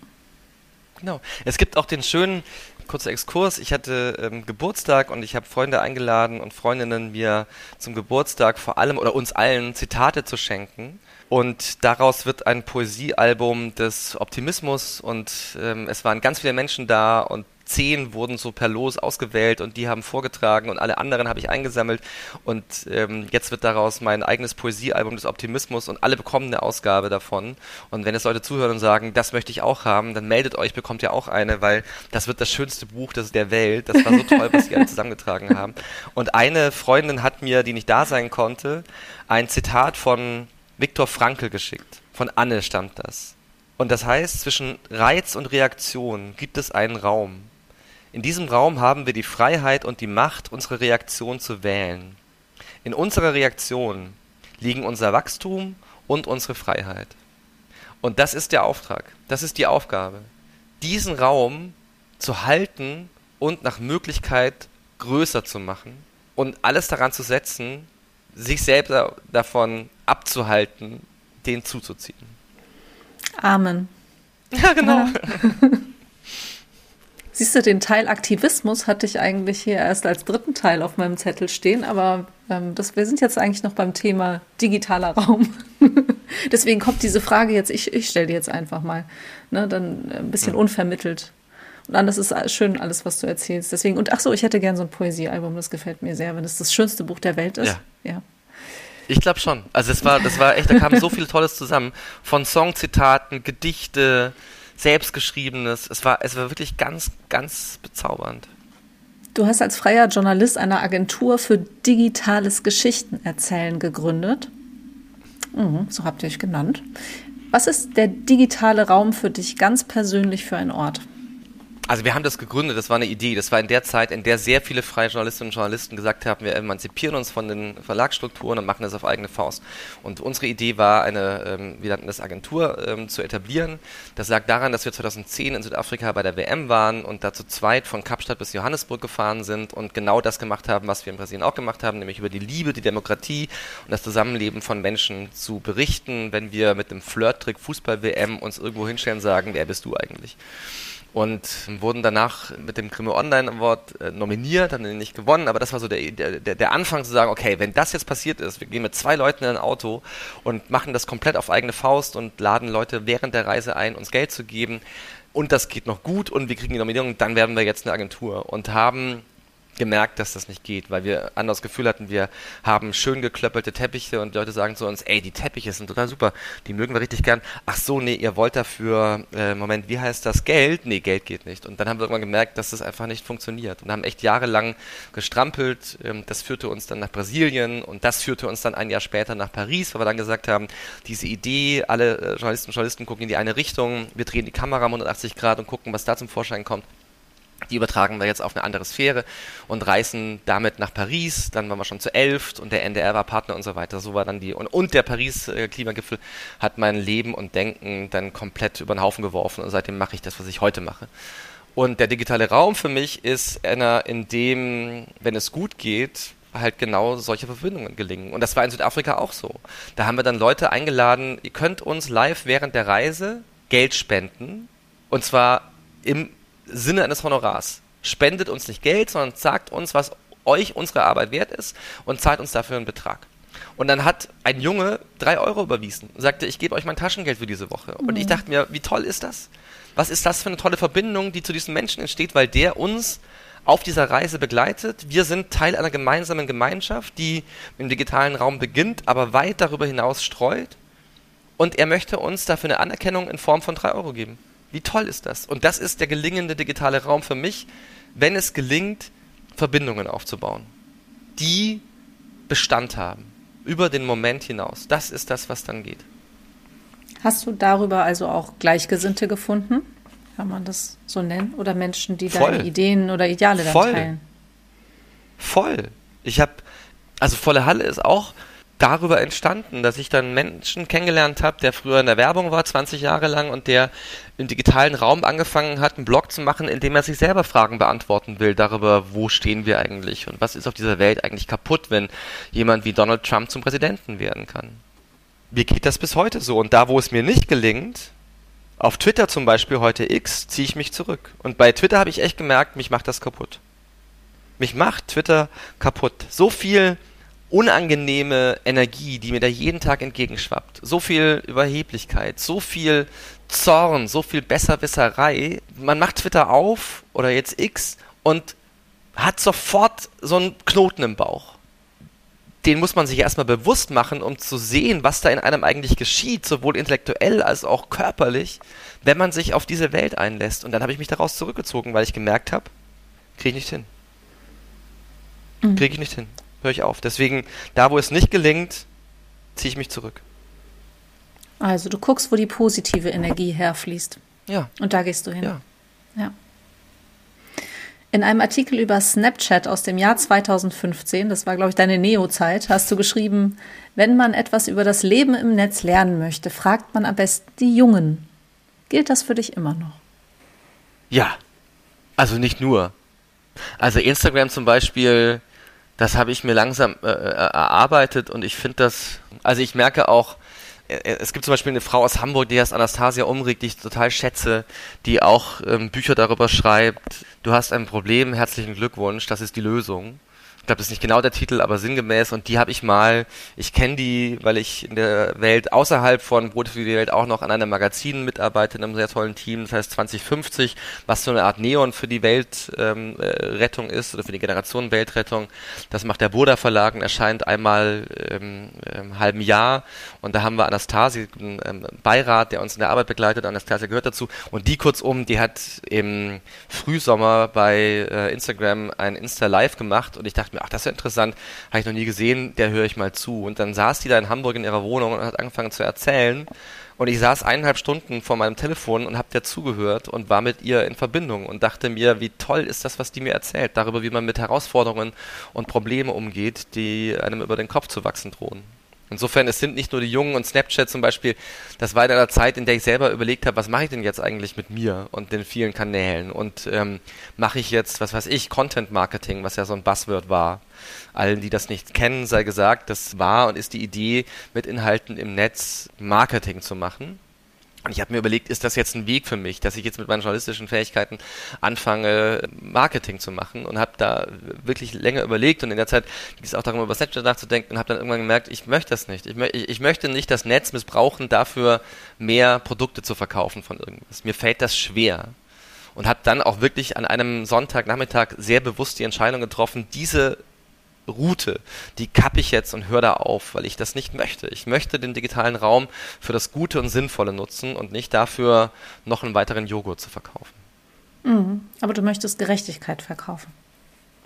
[SPEAKER 1] Genau. Es gibt auch den schönen, kurzer Exkurs. Ich hatte ähm, Geburtstag und ich habe Freunde eingeladen und Freundinnen mir zum Geburtstag vor allem oder uns allen Zitate zu schenken. Und daraus wird ein Poesiealbum des Optimismus und ähm, es waren ganz viele Menschen da und zehn wurden so per Los ausgewählt und die haben vorgetragen und alle anderen habe ich eingesammelt und ähm, jetzt wird daraus mein eigenes Poesiealbum des Optimismus und alle bekommen eine Ausgabe davon und wenn es Leute zuhören und sagen, das möchte ich auch haben, dann meldet euch, bekommt ihr auch eine, weil das wird das schönste Buch das der Welt, das war so toll, was sie alle zusammengetragen haben und eine Freundin hat mir, die nicht da sein konnte, ein Zitat von Viktor Frankl geschickt. Von Anne stammt das. Und das heißt, zwischen Reiz und Reaktion gibt es einen Raum. In diesem Raum haben wir die Freiheit und die Macht, unsere Reaktion zu wählen. In unserer Reaktion liegen unser Wachstum und unsere Freiheit. Und das ist der Auftrag, das ist die Aufgabe, diesen Raum zu halten und nach Möglichkeit größer zu machen und alles daran zu setzen, sich selbst davon abzuhalten, den zuzuziehen.
[SPEAKER 2] Amen.
[SPEAKER 1] Ja, genau. Ja. [laughs]
[SPEAKER 2] Siehst du, den Teil Aktivismus hatte ich eigentlich hier erst als dritten Teil auf meinem Zettel stehen, aber ähm, das, wir sind jetzt eigentlich noch beim Thema digitaler Raum. [laughs] Deswegen kommt diese Frage jetzt, ich, ich stelle die jetzt einfach mal, ne, dann ein bisschen unvermittelt. Und dann, das ist schön, alles, was du erzählst. Deswegen, und ach so, ich hätte gern so ein Poesiealbum, das gefällt mir sehr, wenn es das schönste Buch der Welt ist. Ja. ja.
[SPEAKER 1] Ich glaube schon. Also es war, das war echt, da kam so viel Tolles zusammen. Von Songzitaten, Gedichte, selbstgeschriebenes. Es war, es war wirklich ganz, ganz bezaubernd.
[SPEAKER 2] Du hast als freier Journalist eine Agentur für digitales Geschichtenerzählen gegründet. Mhm, so habt ihr euch genannt. Was ist der digitale Raum für dich ganz persönlich für ein Ort?
[SPEAKER 1] Also wir haben das gegründet, das war eine Idee. Das war in der Zeit, in der sehr viele freie Journalistinnen und Journalisten gesagt haben, wir emanzipieren uns von den Verlagsstrukturen und machen das auf eigene Faust. Und unsere Idee war, eine, ähm, wir nannten das Agentur, ähm, zu etablieren. Das lag daran, dass wir 2010 in Südafrika bei der WM waren und da zu zweit von Kapstadt bis Johannesburg gefahren sind und genau das gemacht haben, was wir in Brasilien auch gemacht haben, nämlich über die Liebe, die Demokratie und das Zusammenleben von Menschen zu berichten, wenn wir mit dem Flirt-Trick Fußball-WM uns irgendwo hinstellen sagen, wer bist du eigentlich? Und wurden danach mit dem Grimme Online Award äh, nominiert, haben den nicht gewonnen, aber das war so der, der, der Anfang zu sagen, okay, wenn das jetzt passiert ist, wir gehen mit zwei Leuten in ein Auto und machen das komplett auf eigene Faust und laden Leute während der Reise ein, uns Geld zu geben. Und das geht noch gut und wir kriegen die Nominierung, dann werden wir jetzt eine Agentur. Und haben gemerkt, dass das nicht geht, weil wir anders Gefühl hatten, wir haben schön geklöppelte Teppiche und Leute sagen zu uns, ey, die Teppiche sind total super, die mögen wir richtig gern. Ach so, nee, ihr wollt dafür, äh, Moment, wie heißt das, Geld? Nee, Geld geht nicht. Und dann haben wir irgendwann gemerkt, dass das einfach nicht funktioniert und haben echt jahrelang gestrampelt. Ähm, das führte uns dann nach Brasilien und das führte uns dann ein Jahr später nach Paris, weil wir dann gesagt haben, diese Idee, alle äh, Journalisten und Journalisten gucken in die eine Richtung, wir drehen die Kamera um 180 Grad und gucken, was da zum Vorschein kommt. Die übertragen wir jetzt auf eine andere Sphäre und reisen damit nach Paris. Dann waren wir schon zu Elft und der NDR war Partner und so weiter. So war dann die und, und der Paris-Klimagipfel hat mein Leben und Denken dann komplett über den Haufen geworfen und seitdem mache ich das, was ich heute mache. Und der digitale Raum für mich ist einer, in dem, wenn es gut geht, halt genau solche Verbindungen gelingen. Und das war in Südafrika auch so. Da haben wir dann Leute eingeladen, ihr könnt uns live während der Reise Geld spenden. Und zwar im Sinne eines Honorars. Spendet uns nicht Geld, sondern sagt uns, was euch unsere Arbeit wert ist und zahlt uns dafür einen Betrag. Und dann hat ein Junge drei Euro überwiesen und sagte, ich gebe euch mein Taschengeld für diese Woche. Und ich mhm. dachte mir, wie toll ist das? Was ist das für eine tolle Verbindung, die zu diesem Menschen entsteht, weil der uns auf dieser Reise begleitet. Wir sind Teil einer gemeinsamen Gemeinschaft, die im digitalen Raum beginnt, aber weit darüber hinaus streut. Und er möchte uns dafür eine Anerkennung in Form von drei Euro geben. Wie toll ist das? Und das ist der gelingende digitale Raum für mich, wenn es gelingt, Verbindungen aufzubauen, die Bestand haben, über den Moment hinaus. Das ist das, was dann geht.
[SPEAKER 2] Hast du darüber also auch Gleichgesinnte gefunden? Kann man das so nennen? Oder Menschen, die Voll. deine Ideen oder Ideale dann
[SPEAKER 1] Voll.
[SPEAKER 2] teilen?
[SPEAKER 1] Voll. Ich habe, also volle Halle ist auch darüber entstanden, dass ich dann Menschen kennengelernt habe, der früher in der Werbung war, 20 Jahre lang, und der im digitalen Raum angefangen hat, einen Blog zu machen, in dem er sich selber Fragen beantworten will darüber, wo stehen wir eigentlich und was ist auf dieser Welt eigentlich kaputt, wenn jemand wie Donald Trump zum Präsidenten werden kann. Mir geht das bis heute so. Und da, wo es mir nicht gelingt, auf Twitter zum Beispiel heute X, ziehe ich mich zurück. Und bei Twitter habe ich echt gemerkt, mich macht das kaputt. Mich macht Twitter kaputt. So viel unangenehme Energie, die mir da jeden Tag entgegenschwappt. So viel Überheblichkeit, so viel Zorn, so viel Besserwisserei. Man macht Twitter auf oder jetzt X und hat sofort so einen Knoten im Bauch. Den muss man sich erstmal bewusst machen, um zu sehen, was da in einem eigentlich geschieht, sowohl intellektuell als auch körperlich, wenn man sich auf diese Welt einlässt. Und dann habe ich mich daraus zurückgezogen, weil ich gemerkt habe, kriege ich nicht hin. Mhm. Kriege ich nicht hin höre ich auf. Deswegen, da wo es nicht gelingt, ziehe ich mich zurück.
[SPEAKER 2] Also du guckst, wo die positive Energie herfließt.
[SPEAKER 1] Ja.
[SPEAKER 2] Und da gehst du hin.
[SPEAKER 1] Ja.
[SPEAKER 2] ja. In einem Artikel über Snapchat aus dem Jahr 2015, das war, glaube ich, deine Neo-Zeit, hast du geschrieben, wenn man etwas über das Leben im Netz lernen möchte, fragt man am besten die Jungen. Gilt das für dich immer noch?
[SPEAKER 1] Ja. Also nicht nur. Also Instagram zum Beispiel das habe ich mir langsam äh, äh, erarbeitet und ich finde das, also ich merke auch, äh, äh, es gibt zum Beispiel eine Frau aus Hamburg, die heißt Anastasia Umrig, die ich total schätze, die auch ähm, Bücher darüber schreibt. Du hast ein Problem, herzlichen Glückwunsch, das ist die Lösung glaube, das ist nicht genau der Titel, aber sinngemäß. Und die habe ich mal, ich kenne die, weil ich in der Welt außerhalb von Brot für die Welt auch noch an einem Magazin mitarbeite, in einem sehr tollen Team, das heißt 2050, was so eine Art Neon für die Weltrettung ähm, äh, ist oder für die Generation Weltrettung. Das macht der Burda Verlag und erscheint einmal ähm, im halben Jahr. Und da haben wir Anastasia, einen ähm, Beirat, der uns in der Arbeit begleitet. Anastasia gehört dazu. Und die kurzum, die hat im Frühsommer bei äh, Instagram ein Insta Live gemacht und ich dachte mir, mir, ach, das ist ja interessant, habe ich noch nie gesehen, der höre ich mal zu. Und dann saß die da in Hamburg in ihrer Wohnung und hat angefangen zu erzählen. Und ich saß eineinhalb Stunden vor meinem Telefon und habe der zugehört und war mit ihr in Verbindung und dachte mir, wie toll ist das, was die mir erzählt, darüber, wie man mit Herausforderungen und Problemen umgeht, die einem über den Kopf zu wachsen drohen. Insofern, es sind nicht nur die Jungen und Snapchat zum Beispiel, das war in einer Zeit, in der ich selber überlegt habe, was mache ich denn jetzt eigentlich mit mir und den vielen Kanälen und ähm, mache ich jetzt, was weiß ich, Content Marketing, was ja so ein Buzzword war. Allen, die das nicht kennen, sei gesagt, das war und ist die Idee, mit Inhalten im Netz Marketing zu machen. Und ich habe mir überlegt, ist das jetzt ein Weg für mich, dass ich jetzt mit meinen journalistischen Fähigkeiten anfange, Marketing zu machen und habe da wirklich länger überlegt und in der Zeit ging es auch darum, über Snapchat nachzudenken und habe dann irgendwann gemerkt, ich möchte das nicht. Ich, mö ich, möchte nicht das Netz missbrauchen, dafür mehr Produkte zu verkaufen von irgendwas. Mir fällt das schwer. Und habe dann auch wirklich an einem Sonntagnachmittag sehr bewusst die Entscheidung getroffen, diese Route, die kappe ich jetzt und höre da auf, weil ich das nicht möchte. Ich möchte den digitalen Raum für das Gute und Sinnvolle nutzen und nicht dafür, noch einen weiteren Joghurt zu verkaufen.
[SPEAKER 2] Mhm, aber du möchtest Gerechtigkeit verkaufen.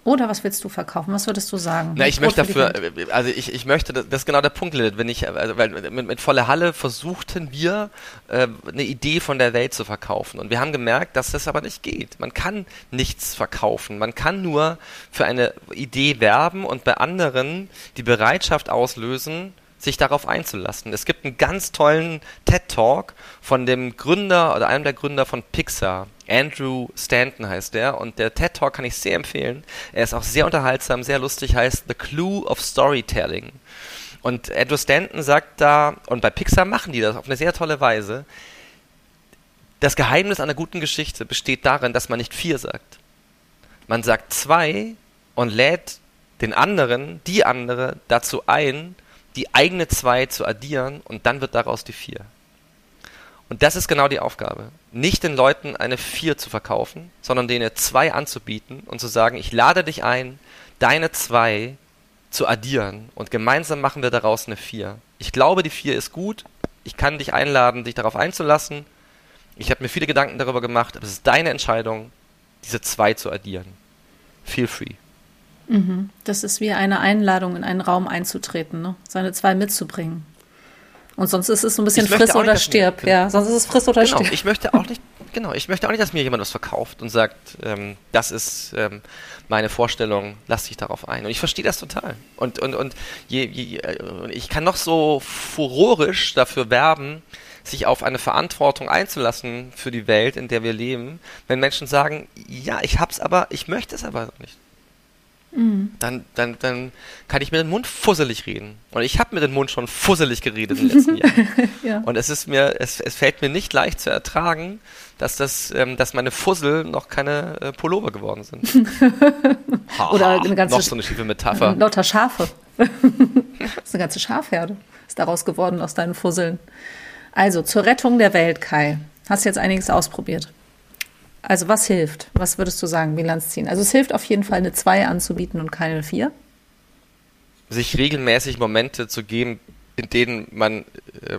[SPEAKER 2] Oder was willst du verkaufen? Was würdest du sagen?
[SPEAKER 1] Na, ich möchte dafür, also ich, ich möchte, das ist genau der Punkt, Lilith, wenn ich, also weil mit, mit voller Halle versuchten wir äh, eine Idee von der Welt zu verkaufen und wir haben gemerkt, dass das aber nicht geht. Man kann nichts verkaufen, man kann nur für eine Idee werben und bei anderen die Bereitschaft auslösen, sich darauf einzulassen. Es gibt einen ganz tollen TED Talk von dem Gründer oder einem der Gründer von Pixar. Andrew Stanton heißt der und der TED Talk kann ich sehr empfehlen. Er ist auch sehr unterhaltsam, sehr lustig, heißt The Clue of Storytelling. Und Andrew Stanton sagt da, und bei Pixar machen die das auf eine sehr tolle Weise, das Geheimnis einer guten Geschichte besteht darin, dass man nicht vier sagt. Man sagt zwei und lädt den anderen, die andere, dazu ein, die eigene 2 zu addieren und dann wird daraus die 4. Und das ist genau die Aufgabe. Nicht den Leuten eine 4 zu verkaufen, sondern denen 2 anzubieten und zu sagen, ich lade dich ein, deine 2 zu addieren und gemeinsam machen wir daraus eine 4. Ich glaube, die 4 ist gut. Ich kann dich einladen, dich darauf einzulassen. Ich habe mir viele Gedanken darüber gemacht, aber es ist deine Entscheidung, diese 2 zu addieren. Feel free.
[SPEAKER 2] Mhm. Das ist wie eine Einladung, in einen Raum einzutreten, ne? seine zwei mitzubringen. Und sonst ist es so ein bisschen friss oder stirb, ja. Sonst ist es friss oder
[SPEAKER 1] genau,
[SPEAKER 2] stirb.
[SPEAKER 1] Ich möchte auch nicht, genau, ich möchte auch nicht, dass mir jemand was verkauft und sagt, ähm, das ist ähm, meine Vorstellung, lass dich darauf ein. Und ich verstehe das total. Und, und, und je, je, äh, ich kann noch so furorisch dafür werben, sich auf eine Verantwortung einzulassen für die Welt, in der wir leben, wenn Menschen sagen, ja, ich hab's aber, ich möchte es aber nicht. Mhm. Dann, dann, dann kann ich mir den Mund fusselig reden. Und ich habe mir den Mund schon fusselig geredet in den letzten [laughs] Jahren. ja. Und es ist mir, es, es fällt mir nicht leicht zu ertragen, dass das, ähm, dass meine Fussel noch keine äh, Pullover geworden sind. [laughs]
[SPEAKER 2] ha, Oder eine ganze
[SPEAKER 1] noch so eine schiefe Metapher. [laughs]
[SPEAKER 2] Lauter Schafe. das ist eine ganze Schafherde. Ist daraus geworden aus deinen Fusseln. Also zur Rettung der Welt, Kai. Hast jetzt einiges ausprobiert. Also was hilft? Was würdest du sagen, Bilanz ziehen? Also es hilft auf jeden Fall, eine 2 anzubieten und keine 4.
[SPEAKER 1] Sich regelmäßig Momente zu geben, in denen man äh,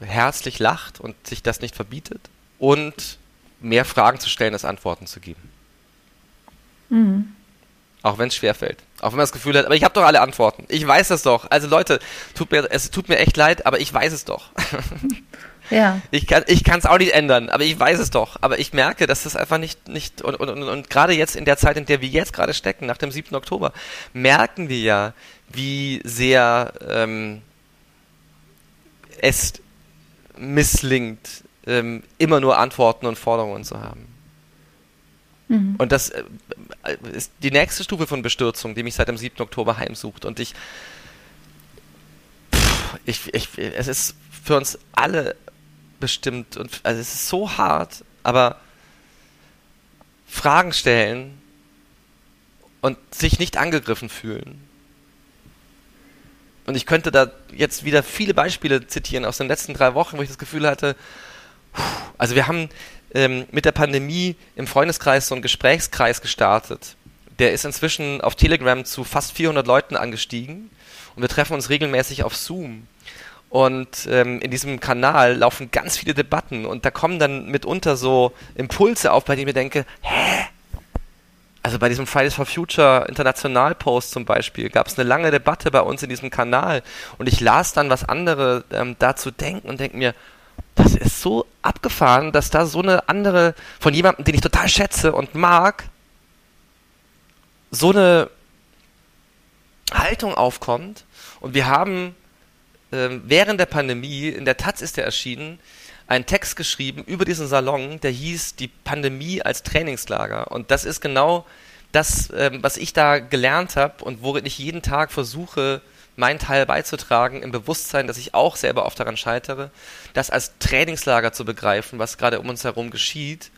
[SPEAKER 1] herzlich lacht und sich das nicht verbietet. Und mehr Fragen zu stellen, als Antworten zu geben. Mhm. Auch wenn es schwerfällt. Auch wenn man das Gefühl hat, aber ich habe doch alle Antworten. Ich weiß das doch. Also Leute, tut mir, es tut mir echt leid, aber ich weiß es doch. [laughs]
[SPEAKER 2] Ja.
[SPEAKER 1] Ich kann ich es auch nicht ändern, aber ich weiß es doch. Aber ich merke, dass das einfach nicht, nicht und, und, und, und gerade jetzt in der Zeit, in der wir jetzt gerade stecken, nach dem 7. Oktober, merken wir ja, wie sehr ähm, es misslingt, ähm, immer nur Antworten und Forderungen zu haben. Mhm. Und das äh, ist die nächste Stufe von Bestürzung, die mich seit dem 7. Oktober heimsucht. Und ich, pff, ich, ich, es ist für uns alle bestimmt und also es ist so hart, aber Fragen stellen und sich nicht angegriffen fühlen. Und ich könnte da jetzt wieder viele Beispiele zitieren aus den letzten drei Wochen, wo ich das Gefühl hatte, also wir haben ähm, mit der Pandemie im Freundeskreis so einen Gesprächskreis gestartet. Der ist inzwischen auf Telegram zu fast 400 Leuten angestiegen und wir treffen uns regelmäßig auf Zoom. Und ähm, in diesem Kanal laufen ganz viele Debatten und da kommen dann mitunter so Impulse auf, bei denen ich mir denke, hä? also bei diesem Fridays for Future International Post zum Beispiel, gab es eine lange Debatte bei uns in diesem Kanal und ich las dann, was andere ähm, dazu denken und denke mir, das ist so abgefahren, dass da so eine andere, von jemandem, den ich total schätze und mag, so eine Haltung aufkommt. Und wir haben ähm, während der Pandemie, in der Taz ist er erschienen, einen Text geschrieben über diesen Salon, der hieß Die Pandemie als Trainingslager. Und das ist genau das, ähm, was ich da gelernt habe und worin ich jeden Tag versuche, meinen Teil beizutragen, im Bewusstsein, dass ich auch selber oft daran scheitere, das als Trainingslager zu begreifen, was gerade um uns herum geschieht,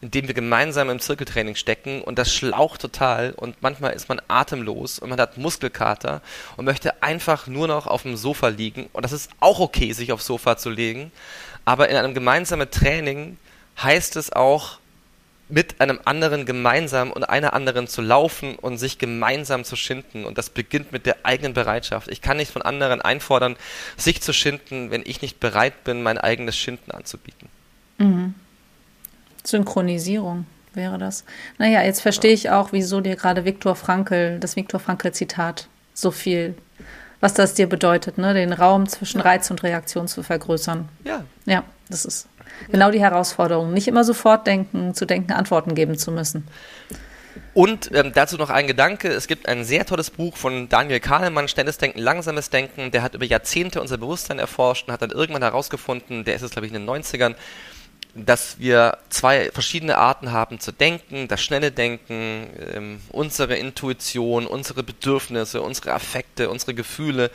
[SPEAKER 1] indem wir gemeinsam im Zirkeltraining stecken und das schlaucht total und manchmal ist man atemlos und man hat Muskelkater und möchte einfach nur noch auf dem Sofa liegen und das ist auch okay, sich aufs Sofa zu legen, aber in einem gemeinsamen Training heißt es auch, mit einem anderen gemeinsam und einer anderen zu laufen und sich gemeinsam zu schinden. Und das beginnt mit der eigenen Bereitschaft. Ich kann nicht von anderen einfordern, sich zu schinden, wenn ich nicht bereit bin, mein eigenes Schinden anzubieten. Mhm.
[SPEAKER 2] Synchronisierung wäre das. Naja, jetzt verstehe ich auch, wieso dir gerade Viktor Frankl, das Viktor Frankl-Zitat so viel was das dir bedeutet, ne? den Raum zwischen Reiz und Reaktion zu vergrößern. Ja. Ja, das ist genau die Herausforderung. Nicht immer sofort denken, zu denken, Antworten geben zu müssen.
[SPEAKER 1] Und ähm, dazu noch ein Gedanke. Es gibt ein sehr tolles Buch von Daniel Kahnemann, Schnelles Denken, Langsames Denken. Der hat über Jahrzehnte unser Bewusstsein erforscht und hat dann irgendwann herausgefunden, der ist es, glaube ich, in den 90ern, dass wir zwei verschiedene Arten haben zu denken, das schnelle Denken, ähm, unsere Intuition, unsere Bedürfnisse, unsere Affekte, unsere Gefühle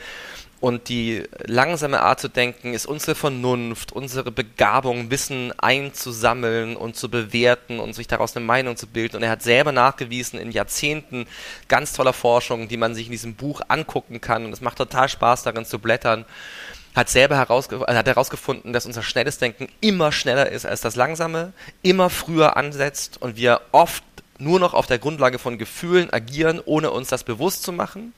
[SPEAKER 1] und die langsame Art zu denken ist unsere Vernunft, unsere Begabung, Wissen einzusammeln und zu bewerten und sich daraus eine Meinung zu bilden. Und er hat selber nachgewiesen in Jahrzehnten ganz toller Forschung, die man sich in diesem Buch angucken kann. Und es macht total Spaß, darin zu blättern hat selber herausge äh, hat herausgefunden, dass unser schnelles Denken immer schneller ist als das langsame, immer früher ansetzt und wir oft nur noch auf der Grundlage von Gefühlen agieren, ohne uns das bewusst zu machen.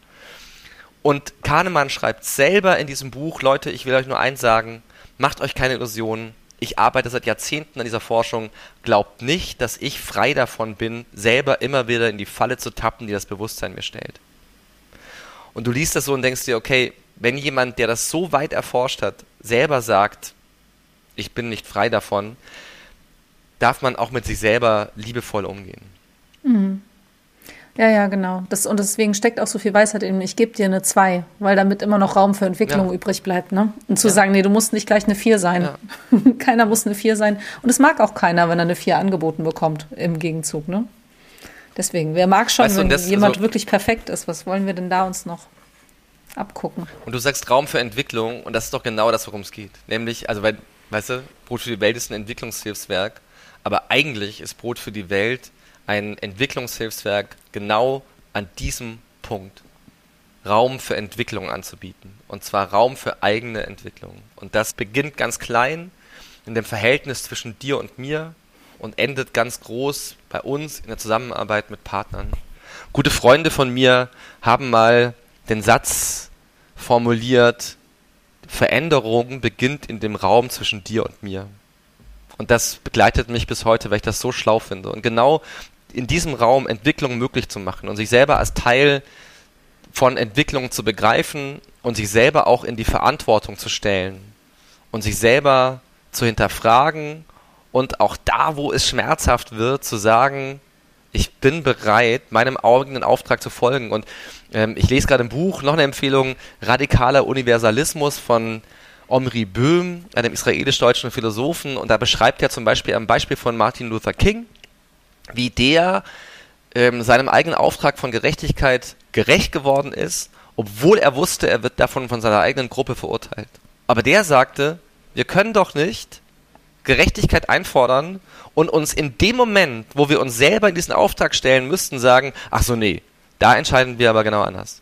[SPEAKER 1] Und Kahnemann schreibt selber in diesem Buch, Leute, ich will euch nur eins sagen, macht euch keine Illusionen. Ich arbeite seit Jahrzehnten an dieser Forschung. Glaubt nicht, dass ich frei davon bin, selber immer wieder in die Falle zu tappen, die das Bewusstsein mir stellt. Und du liest das so und denkst dir, okay, wenn jemand, der das so weit erforscht hat, selber sagt, ich bin nicht frei davon, darf man auch mit sich selber liebevoll umgehen. Mhm.
[SPEAKER 2] Ja, ja, genau. Das, und deswegen steckt auch so viel Weisheit in, ich gebe dir eine 2, weil damit immer noch Raum für Entwicklung ja. übrig bleibt. Ne? Und zu ja. sagen, nee, du musst nicht gleich eine 4 sein. Ja. [laughs] keiner muss eine 4 sein. Und es mag auch keiner, wenn er eine 4 angeboten bekommt im Gegenzug. Ne? Deswegen, wer mag schon, weißt wenn das, jemand also, wirklich perfekt ist, was wollen wir denn da uns noch abgucken.
[SPEAKER 1] Und du sagst Raum für Entwicklung und das ist doch genau das, worum es geht. Nämlich, also weil, weißt du, Brot für die Welt ist ein Entwicklungshilfswerk, aber eigentlich ist Brot für die Welt ein Entwicklungshilfswerk genau an diesem Punkt. Raum für Entwicklung anzubieten. Und zwar Raum für eigene Entwicklung. Und das beginnt ganz klein in dem Verhältnis zwischen dir und mir und endet ganz groß bei uns in der Zusammenarbeit mit Partnern. Gute Freunde von mir haben mal den Satz formuliert, Veränderung beginnt in dem Raum zwischen dir und mir. Und das begleitet mich bis heute, weil ich das so schlau finde. Und genau in diesem Raum Entwicklung möglich zu machen und sich selber als Teil von Entwicklung zu begreifen und sich selber auch in die Verantwortung zu stellen und sich selber zu hinterfragen und auch da, wo es schmerzhaft wird, zu sagen, ich bin bereit, meinem eigenen Auftrag zu folgen. Und ähm, ich lese gerade ein Buch, noch eine Empfehlung, Radikaler Universalismus von Omri Böhm, einem israelisch-deutschen Philosophen. Und da beschreibt er zum Beispiel am Beispiel von Martin Luther King, wie der ähm, seinem eigenen Auftrag von Gerechtigkeit gerecht geworden ist, obwohl er wusste, er wird davon von seiner eigenen Gruppe verurteilt. Aber der sagte, wir können doch nicht Gerechtigkeit einfordern und uns in dem Moment, wo wir uns selber in diesen Auftrag stellen müssten, sagen, ach so, nee, da entscheiden wir aber genau anders.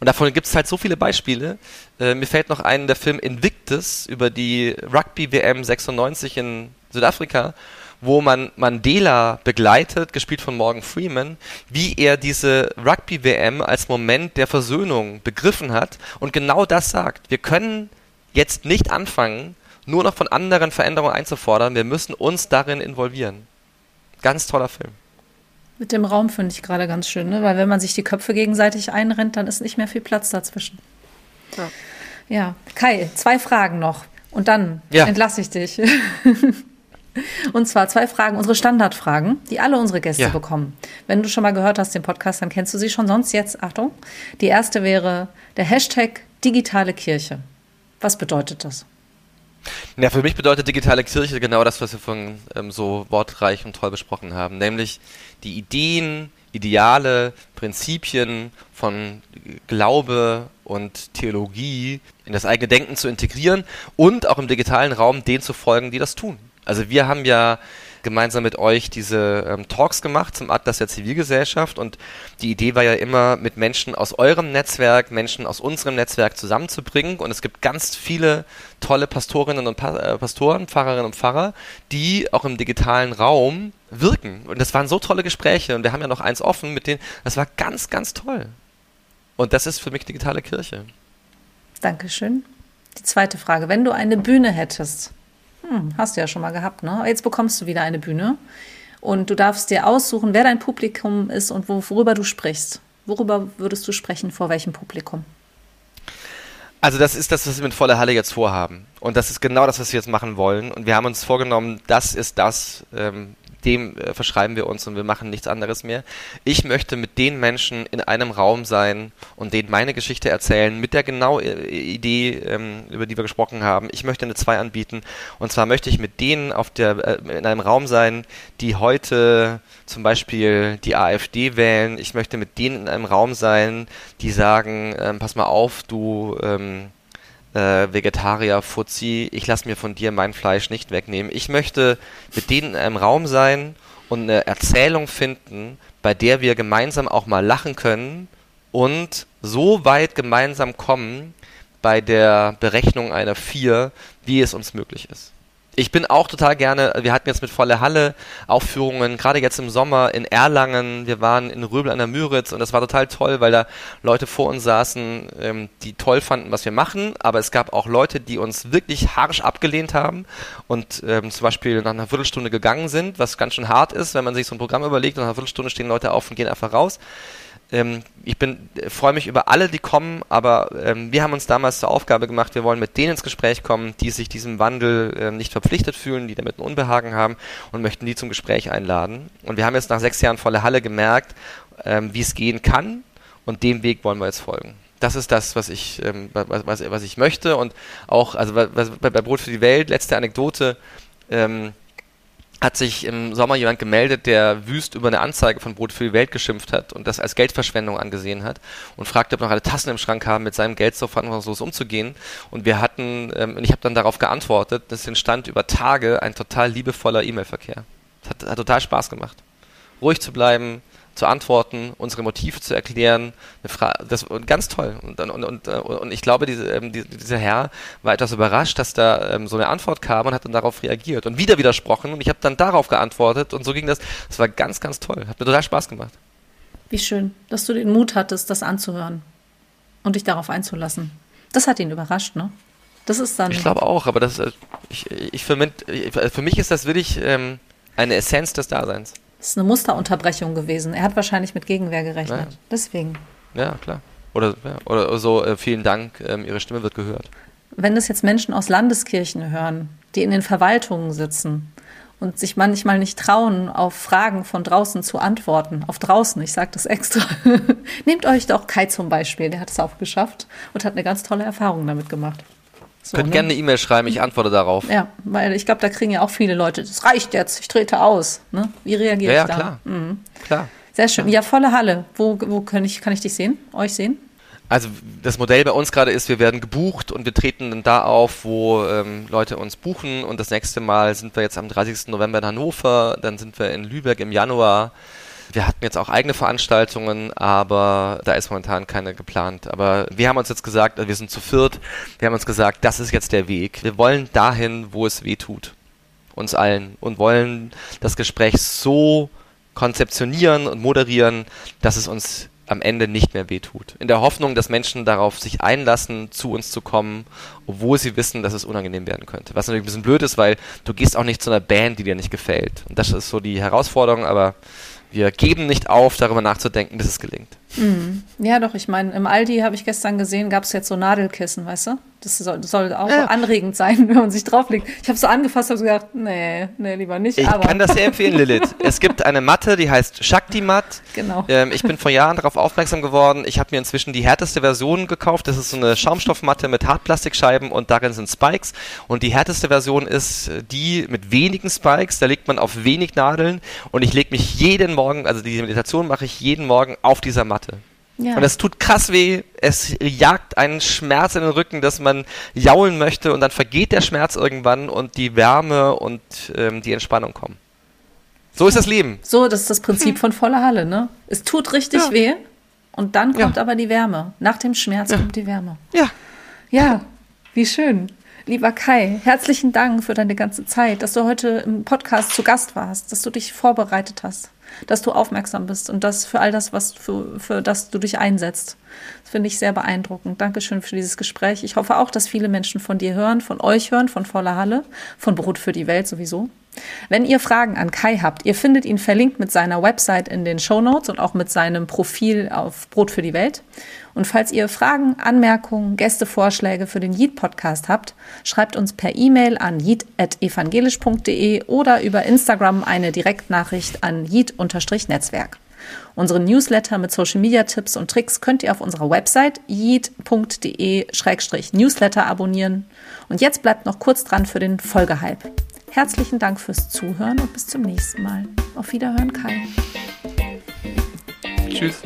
[SPEAKER 1] Und davon gibt es halt so viele Beispiele. Äh, mir fällt noch ein, der Film Invictus über die Rugby-WM 96 in Südafrika, wo man Mandela begleitet, gespielt von Morgan Freeman, wie er diese Rugby-WM als Moment der Versöhnung begriffen hat und genau das sagt. Wir können jetzt nicht anfangen, nur noch von anderen Veränderungen einzufordern. Wir müssen uns darin involvieren. Ganz toller Film.
[SPEAKER 2] Mit dem Raum finde ich gerade ganz schön, ne? weil wenn man sich die Köpfe gegenseitig einrennt, dann ist nicht mehr viel Platz dazwischen. Ja, ja. Kai, zwei Fragen noch und dann ja. entlasse ich dich. [laughs] Und zwar zwei Fragen, unsere Standardfragen, die alle unsere Gäste ja. bekommen. Wenn du schon mal gehört hast, den Podcast, dann kennst du sie schon. Sonst jetzt, Achtung, die erste wäre der Hashtag digitale Kirche. Was bedeutet das?
[SPEAKER 1] Ja, für mich bedeutet digitale Kirche genau das, was wir von ähm, so wortreich und toll besprochen haben, nämlich die Ideen, Ideale, Prinzipien von Glaube und Theologie in das eigene Denken zu integrieren und auch im digitalen Raum denen zu folgen, die das tun. Also wir haben ja gemeinsam mit euch diese ähm, Talks gemacht zum Atlas der Zivilgesellschaft und die Idee war ja immer, mit Menschen aus eurem Netzwerk, Menschen aus unserem Netzwerk zusammenzubringen und es gibt ganz viele tolle Pastorinnen und pa äh, Pastoren, Pfarrerinnen und Pfarrer, die auch im digitalen Raum wirken und das waren so tolle Gespräche und wir haben ja noch eins offen mit denen, das war ganz, ganz toll. Und das ist für mich digitale Kirche.
[SPEAKER 2] Dankeschön. Die zweite Frage, wenn du eine Bühne hättest, hm, hast du ja schon mal gehabt, ne? Jetzt bekommst du wieder eine Bühne und du darfst dir aussuchen, wer dein Publikum ist und worüber du sprichst. Worüber würdest du sprechen, vor welchem Publikum?
[SPEAKER 1] Also das ist das, was wir mit voller Halle jetzt vorhaben. Und das ist genau das, was wir jetzt machen wollen. Und wir haben uns vorgenommen, das ist das, ähm, dem äh, verschreiben wir uns und wir machen nichts anderes mehr. Ich möchte mit den Menschen in einem Raum sein und denen meine Geschichte erzählen, mit der genau äh, Idee, ähm, über die wir gesprochen haben. Ich möchte eine 2 anbieten und zwar möchte ich mit denen auf der, äh, in einem Raum sein, die heute zum Beispiel die AfD wählen. Ich möchte mit denen in einem Raum sein, die sagen, ähm, pass mal auf, du ähm, äh, Vegetarier, Fuzzi, ich lasse mir von dir mein Fleisch nicht wegnehmen. Ich möchte mit denen in einem Raum sein und eine Erzählung finden, bei der wir gemeinsam auch mal lachen können und so weit gemeinsam kommen bei der Berechnung einer 4, wie es uns möglich ist ich bin auch total gerne, wir hatten jetzt mit voller Halle Aufführungen, gerade jetzt im Sommer in Erlangen, wir waren in Röbel an der Müritz und das war total toll, weil da Leute vor uns saßen, ähm, die toll fanden, was wir machen, aber es gab auch Leute, die uns wirklich harsch abgelehnt haben und ähm, zum Beispiel nach einer Viertelstunde gegangen sind, was ganz schön hart ist, wenn man sich so ein Programm überlegt und nach einer Viertelstunde stehen Leute auf und gehen einfach raus. Ähm, ich bin freue mich über alle, die kommen, aber ähm, wir haben uns damals zur Aufgabe gemacht, wir wollen mit denen ins Gespräch kommen, die sich diesem Wandel äh, nicht verpflichtet fühlen, die damit ein Unbehagen haben und möchten die zum Gespräch einladen. Und wir haben jetzt nach sechs Jahren volle Halle gemerkt, ähm, wie es gehen kann und dem Weg wollen wir jetzt folgen. Das ist das, was ich, ähm, was, was, was ich möchte und auch, also bei, bei Brot für die Welt, letzte Anekdote, ähm, hat sich im Sommer jemand gemeldet, der wüst über eine Anzeige von Brot für die Welt geschimpft hat und das als Geldverschwendung angesehen hat und fragte, ob noch alle Tassen im Schrank haben, mit seinem Geld so verantwortungslos umzugehen. Und wir hatten, ähm, und ich habe dann darauf geantwortet, es entstand über Tage ein total liebevoller E-Mail-Verkehr. Hat, hat total Spaß gemacht. Ruhig zu bleiben, zu antworten, unsere Motive zu erklären. das, und ganz toll. Und, und, und, und ich glaube, diese, ähm, die, dieser Herr war etwas überrascht, dass da ähm, so eine Antwort kam und hat dann darauf reagiert und wieder widersprochen und ich habe dann darauf geantwortet und so ging das. Das war ganz, ganz toll. Hat mir total Spaß gemacht.
[SPEAKER 2] Wie schön, dass du den Mut hattest, das anzuhören und dich darauf einzulassen. Das hat ihn überrascht, ne? Das ist dann.
[SPEAKER 1] Ich glaube auch, aber das, äh, ich, ich für, mich, für mich ist das wirklich ähm, eine Essenz des Daseins.
[SPEAKER 2] Das ist eine Musterunterbrechung gewesen. Er hat wahrscheinlich mit Gegenwehr gerechnet. Ja. Deswegen.
[SPEAKER 1] Ja, klar. Oder, ja, oder so, äh, vielen Dank, ähm, Ihre Stimme wird gehört.
[SPEAKER 2] Wenn das jetzt Menschen aus Landeskirchen hören, die in den Verwaltungen sitzen und sich manchmal nicht trauen, auf Fragen von draußen zu antworten, auf draußen, ich sage das extra, [laughs] nehmt euch doch Kai zum Beispiel, der hat es auch geschafft und hat eine ganz tolle Erfahrung damit gemacht.
[SPEAKER 1] So, Könnt ne? gerne eine E-Mail schreiben, ich antworte darauf.
[SPEAKER 2] Ja, weil ich glaube, da kriegen ja auch viele Leute, das reicht jetzt, ich trete aus. Ne? Wie reagiere
[SPEAKER 1] ja,
[SPEAKER 2] ich
[SPEAKER 1] da? Ja, klar. Mhm. klar.
[SPEAKER 2] Sehr schön. Ja, volle Halle. Wo, wo kann, ich, kann ich dich sehen, euch sehen?
[SPEAKER 1] Also das Modell bei uns gerade ist, wir werden gebucht und wir treten dann da auf, wo ähm, Leute uns buchen. Und das nächste Mal sind wir jetzt am 30. November in Hannover, dann sind wir in Lübeck im Januar. Wir hatten jetzt auch eigene Veranstaltungen, aber da ist momentan keine geplant. Aber wir haben uns jetzt gesagt, wir sind zu viert, wir haben uns gesagt, das ist jetzt der Weg. Wir wollen dahin, wo es weh tut. Uns allen. Und wollen das Gespräch so konzeptionieren und moderieren, dass es uns am Ende nicht mehr wehtut. In der Hoffnung, dass Menschen darauf sich einlassen, zu uns zu kommen, obwohl sie wissen, dass es unangenehm werden könnte. Was natürlich ein bisschen blöd ist, weil du gehst auch nicht zu einer Band, die dir nicht gefällt. Und das ist so die Herausforderung, aber wir geben nicht auf, darüber nachzudenken, bis es gelingt.
[SPEAKER 2] Mhm. Ja, doch, ich meine, im Aldi habe ich gestern gesehen, gab es jetzt so Nadelkissen, weißt du? Das soll, soll auch ja. anregend sein, [laughs] wenn man sich drauflegt. Ich habe so angefasst und gedacht, nee, nee, lieber nicht.
[SPEAKER 1] Ich
[SPEAKER 2] aber.
[SPEAKER 1] kann das sehr empfehlen, [laughs] Lilith. es gibt eine Matte, die heißt Shakti Mat.
[SPEAKER 2] Genau.
[SPEAKER 1] Ähm, ich bin vor Jahren darauf aufmerksam geworden. Ich habe mir inzwischen die härteste Version gekauft. Das ist so eine Schaumstoffmatte mit Hartplastikscheiben und darin sind Spikes. Und die härteste Version ist die mit wenigen Spikes. Da legt man auf wenig Nadeln. Und ich lege mich jeden Morgen, also die Meditation mache ich jeden Morgen auf dieser Matte. Ja. Und es tut krass weh, es jagt einen Schmerz in den Rücken, dass man jaulen möchte und dann vergeht der Schmerz irgendwann und die Wärme und ähm, die Entspannung kommen. So ist das Leben.
[SPEAKER 2] So, das ist das Prinzip von voller Halle, ne? Es tut richtig ja. weh und dann kommt ja. aber die Wärme. Nach dem Schmerz kommt die Wärme.
[SPEAKER 1] Ja.
[SPEAKER 2] Ja, wie schön. Lieber Kai, herzlichen Dank für deine ganze Zeit, dass du heute im Podcast zu Gast warst, dass du dich vorbereitet hast dass du aufmerksam bist und das für all das, was für, für das du dich einsetzt. Das finde ich sehr beeindruckend. Dankeschön für dieses Gespräch. Ich hoffe auch, dass viele Menschen von dir hören, von euch hören, von Voller Halle, von Brot für die Welt sowieso. Wenn ihr Fragen an Kai habt, ihr findet ihn verlinkt mit seiner Website in den Show Notes und auch mit seinem Profil auf Brot für die Welt. Und falls ihr Fragen, Anmerkungen, Gästevorschläge für den Yeet-Podcast habt, schreibt uns per E-Mail an yeet.evangelisch.de oder über Instagram eine Direktnachricht an yeet-netzwerk. Unseren Newsletter mit Social Media Tipps und Tricks könnt ihr auf unserer Website yeet.de-newsletter abonnieren. Und jetzt bleibt noch kurz dran für den Folgehype. Herzlichen Dank fürs Zuhören und bis zum nächsten Mal. Auf Wiederhören, Kai.
[SPEAKER 1] Tschüss.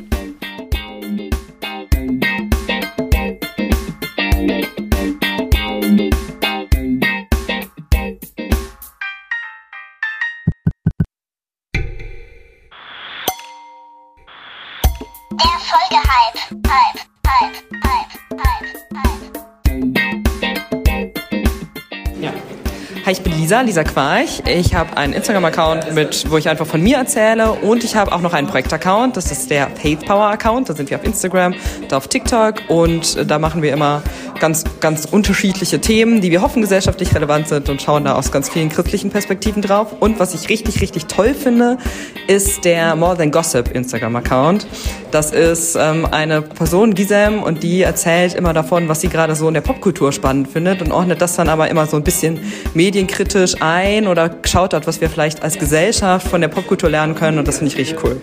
[SPEAKER 3] Folge Hype, Hype, Hype, Hype, Hype, Hi, ich bin Lisa, Lisa Quarch. Ich habe einen Instagram-Account, mit, wo ich einfach von mir erzähle und ich habe auch noch einen Projekt-Account. Das ist der Faith Power Account. Da sind wir auf Instagram, da auf TikTok und da machen wir immer ganz, ganz unterschiedliche Themen, die wir hoffen gesellschaftlich relevant sind und schauen da aus ganz vielen christlichen Perspektiven drauf. Und was ich richtig, richtig toll finde, ist der More Than Gossip Instagram-Account. Das ist ähm, eine Person, Gisem, und die erzählt immer davon, was sie gerade so in der Popkultur spannend findet und ordnet das dann aber immer so ein bisschen medienkritisch ein oder schaut dort, was wir vielleicht als Gesellschaft von der Popkultur lernen können und das finde ich richtig cool.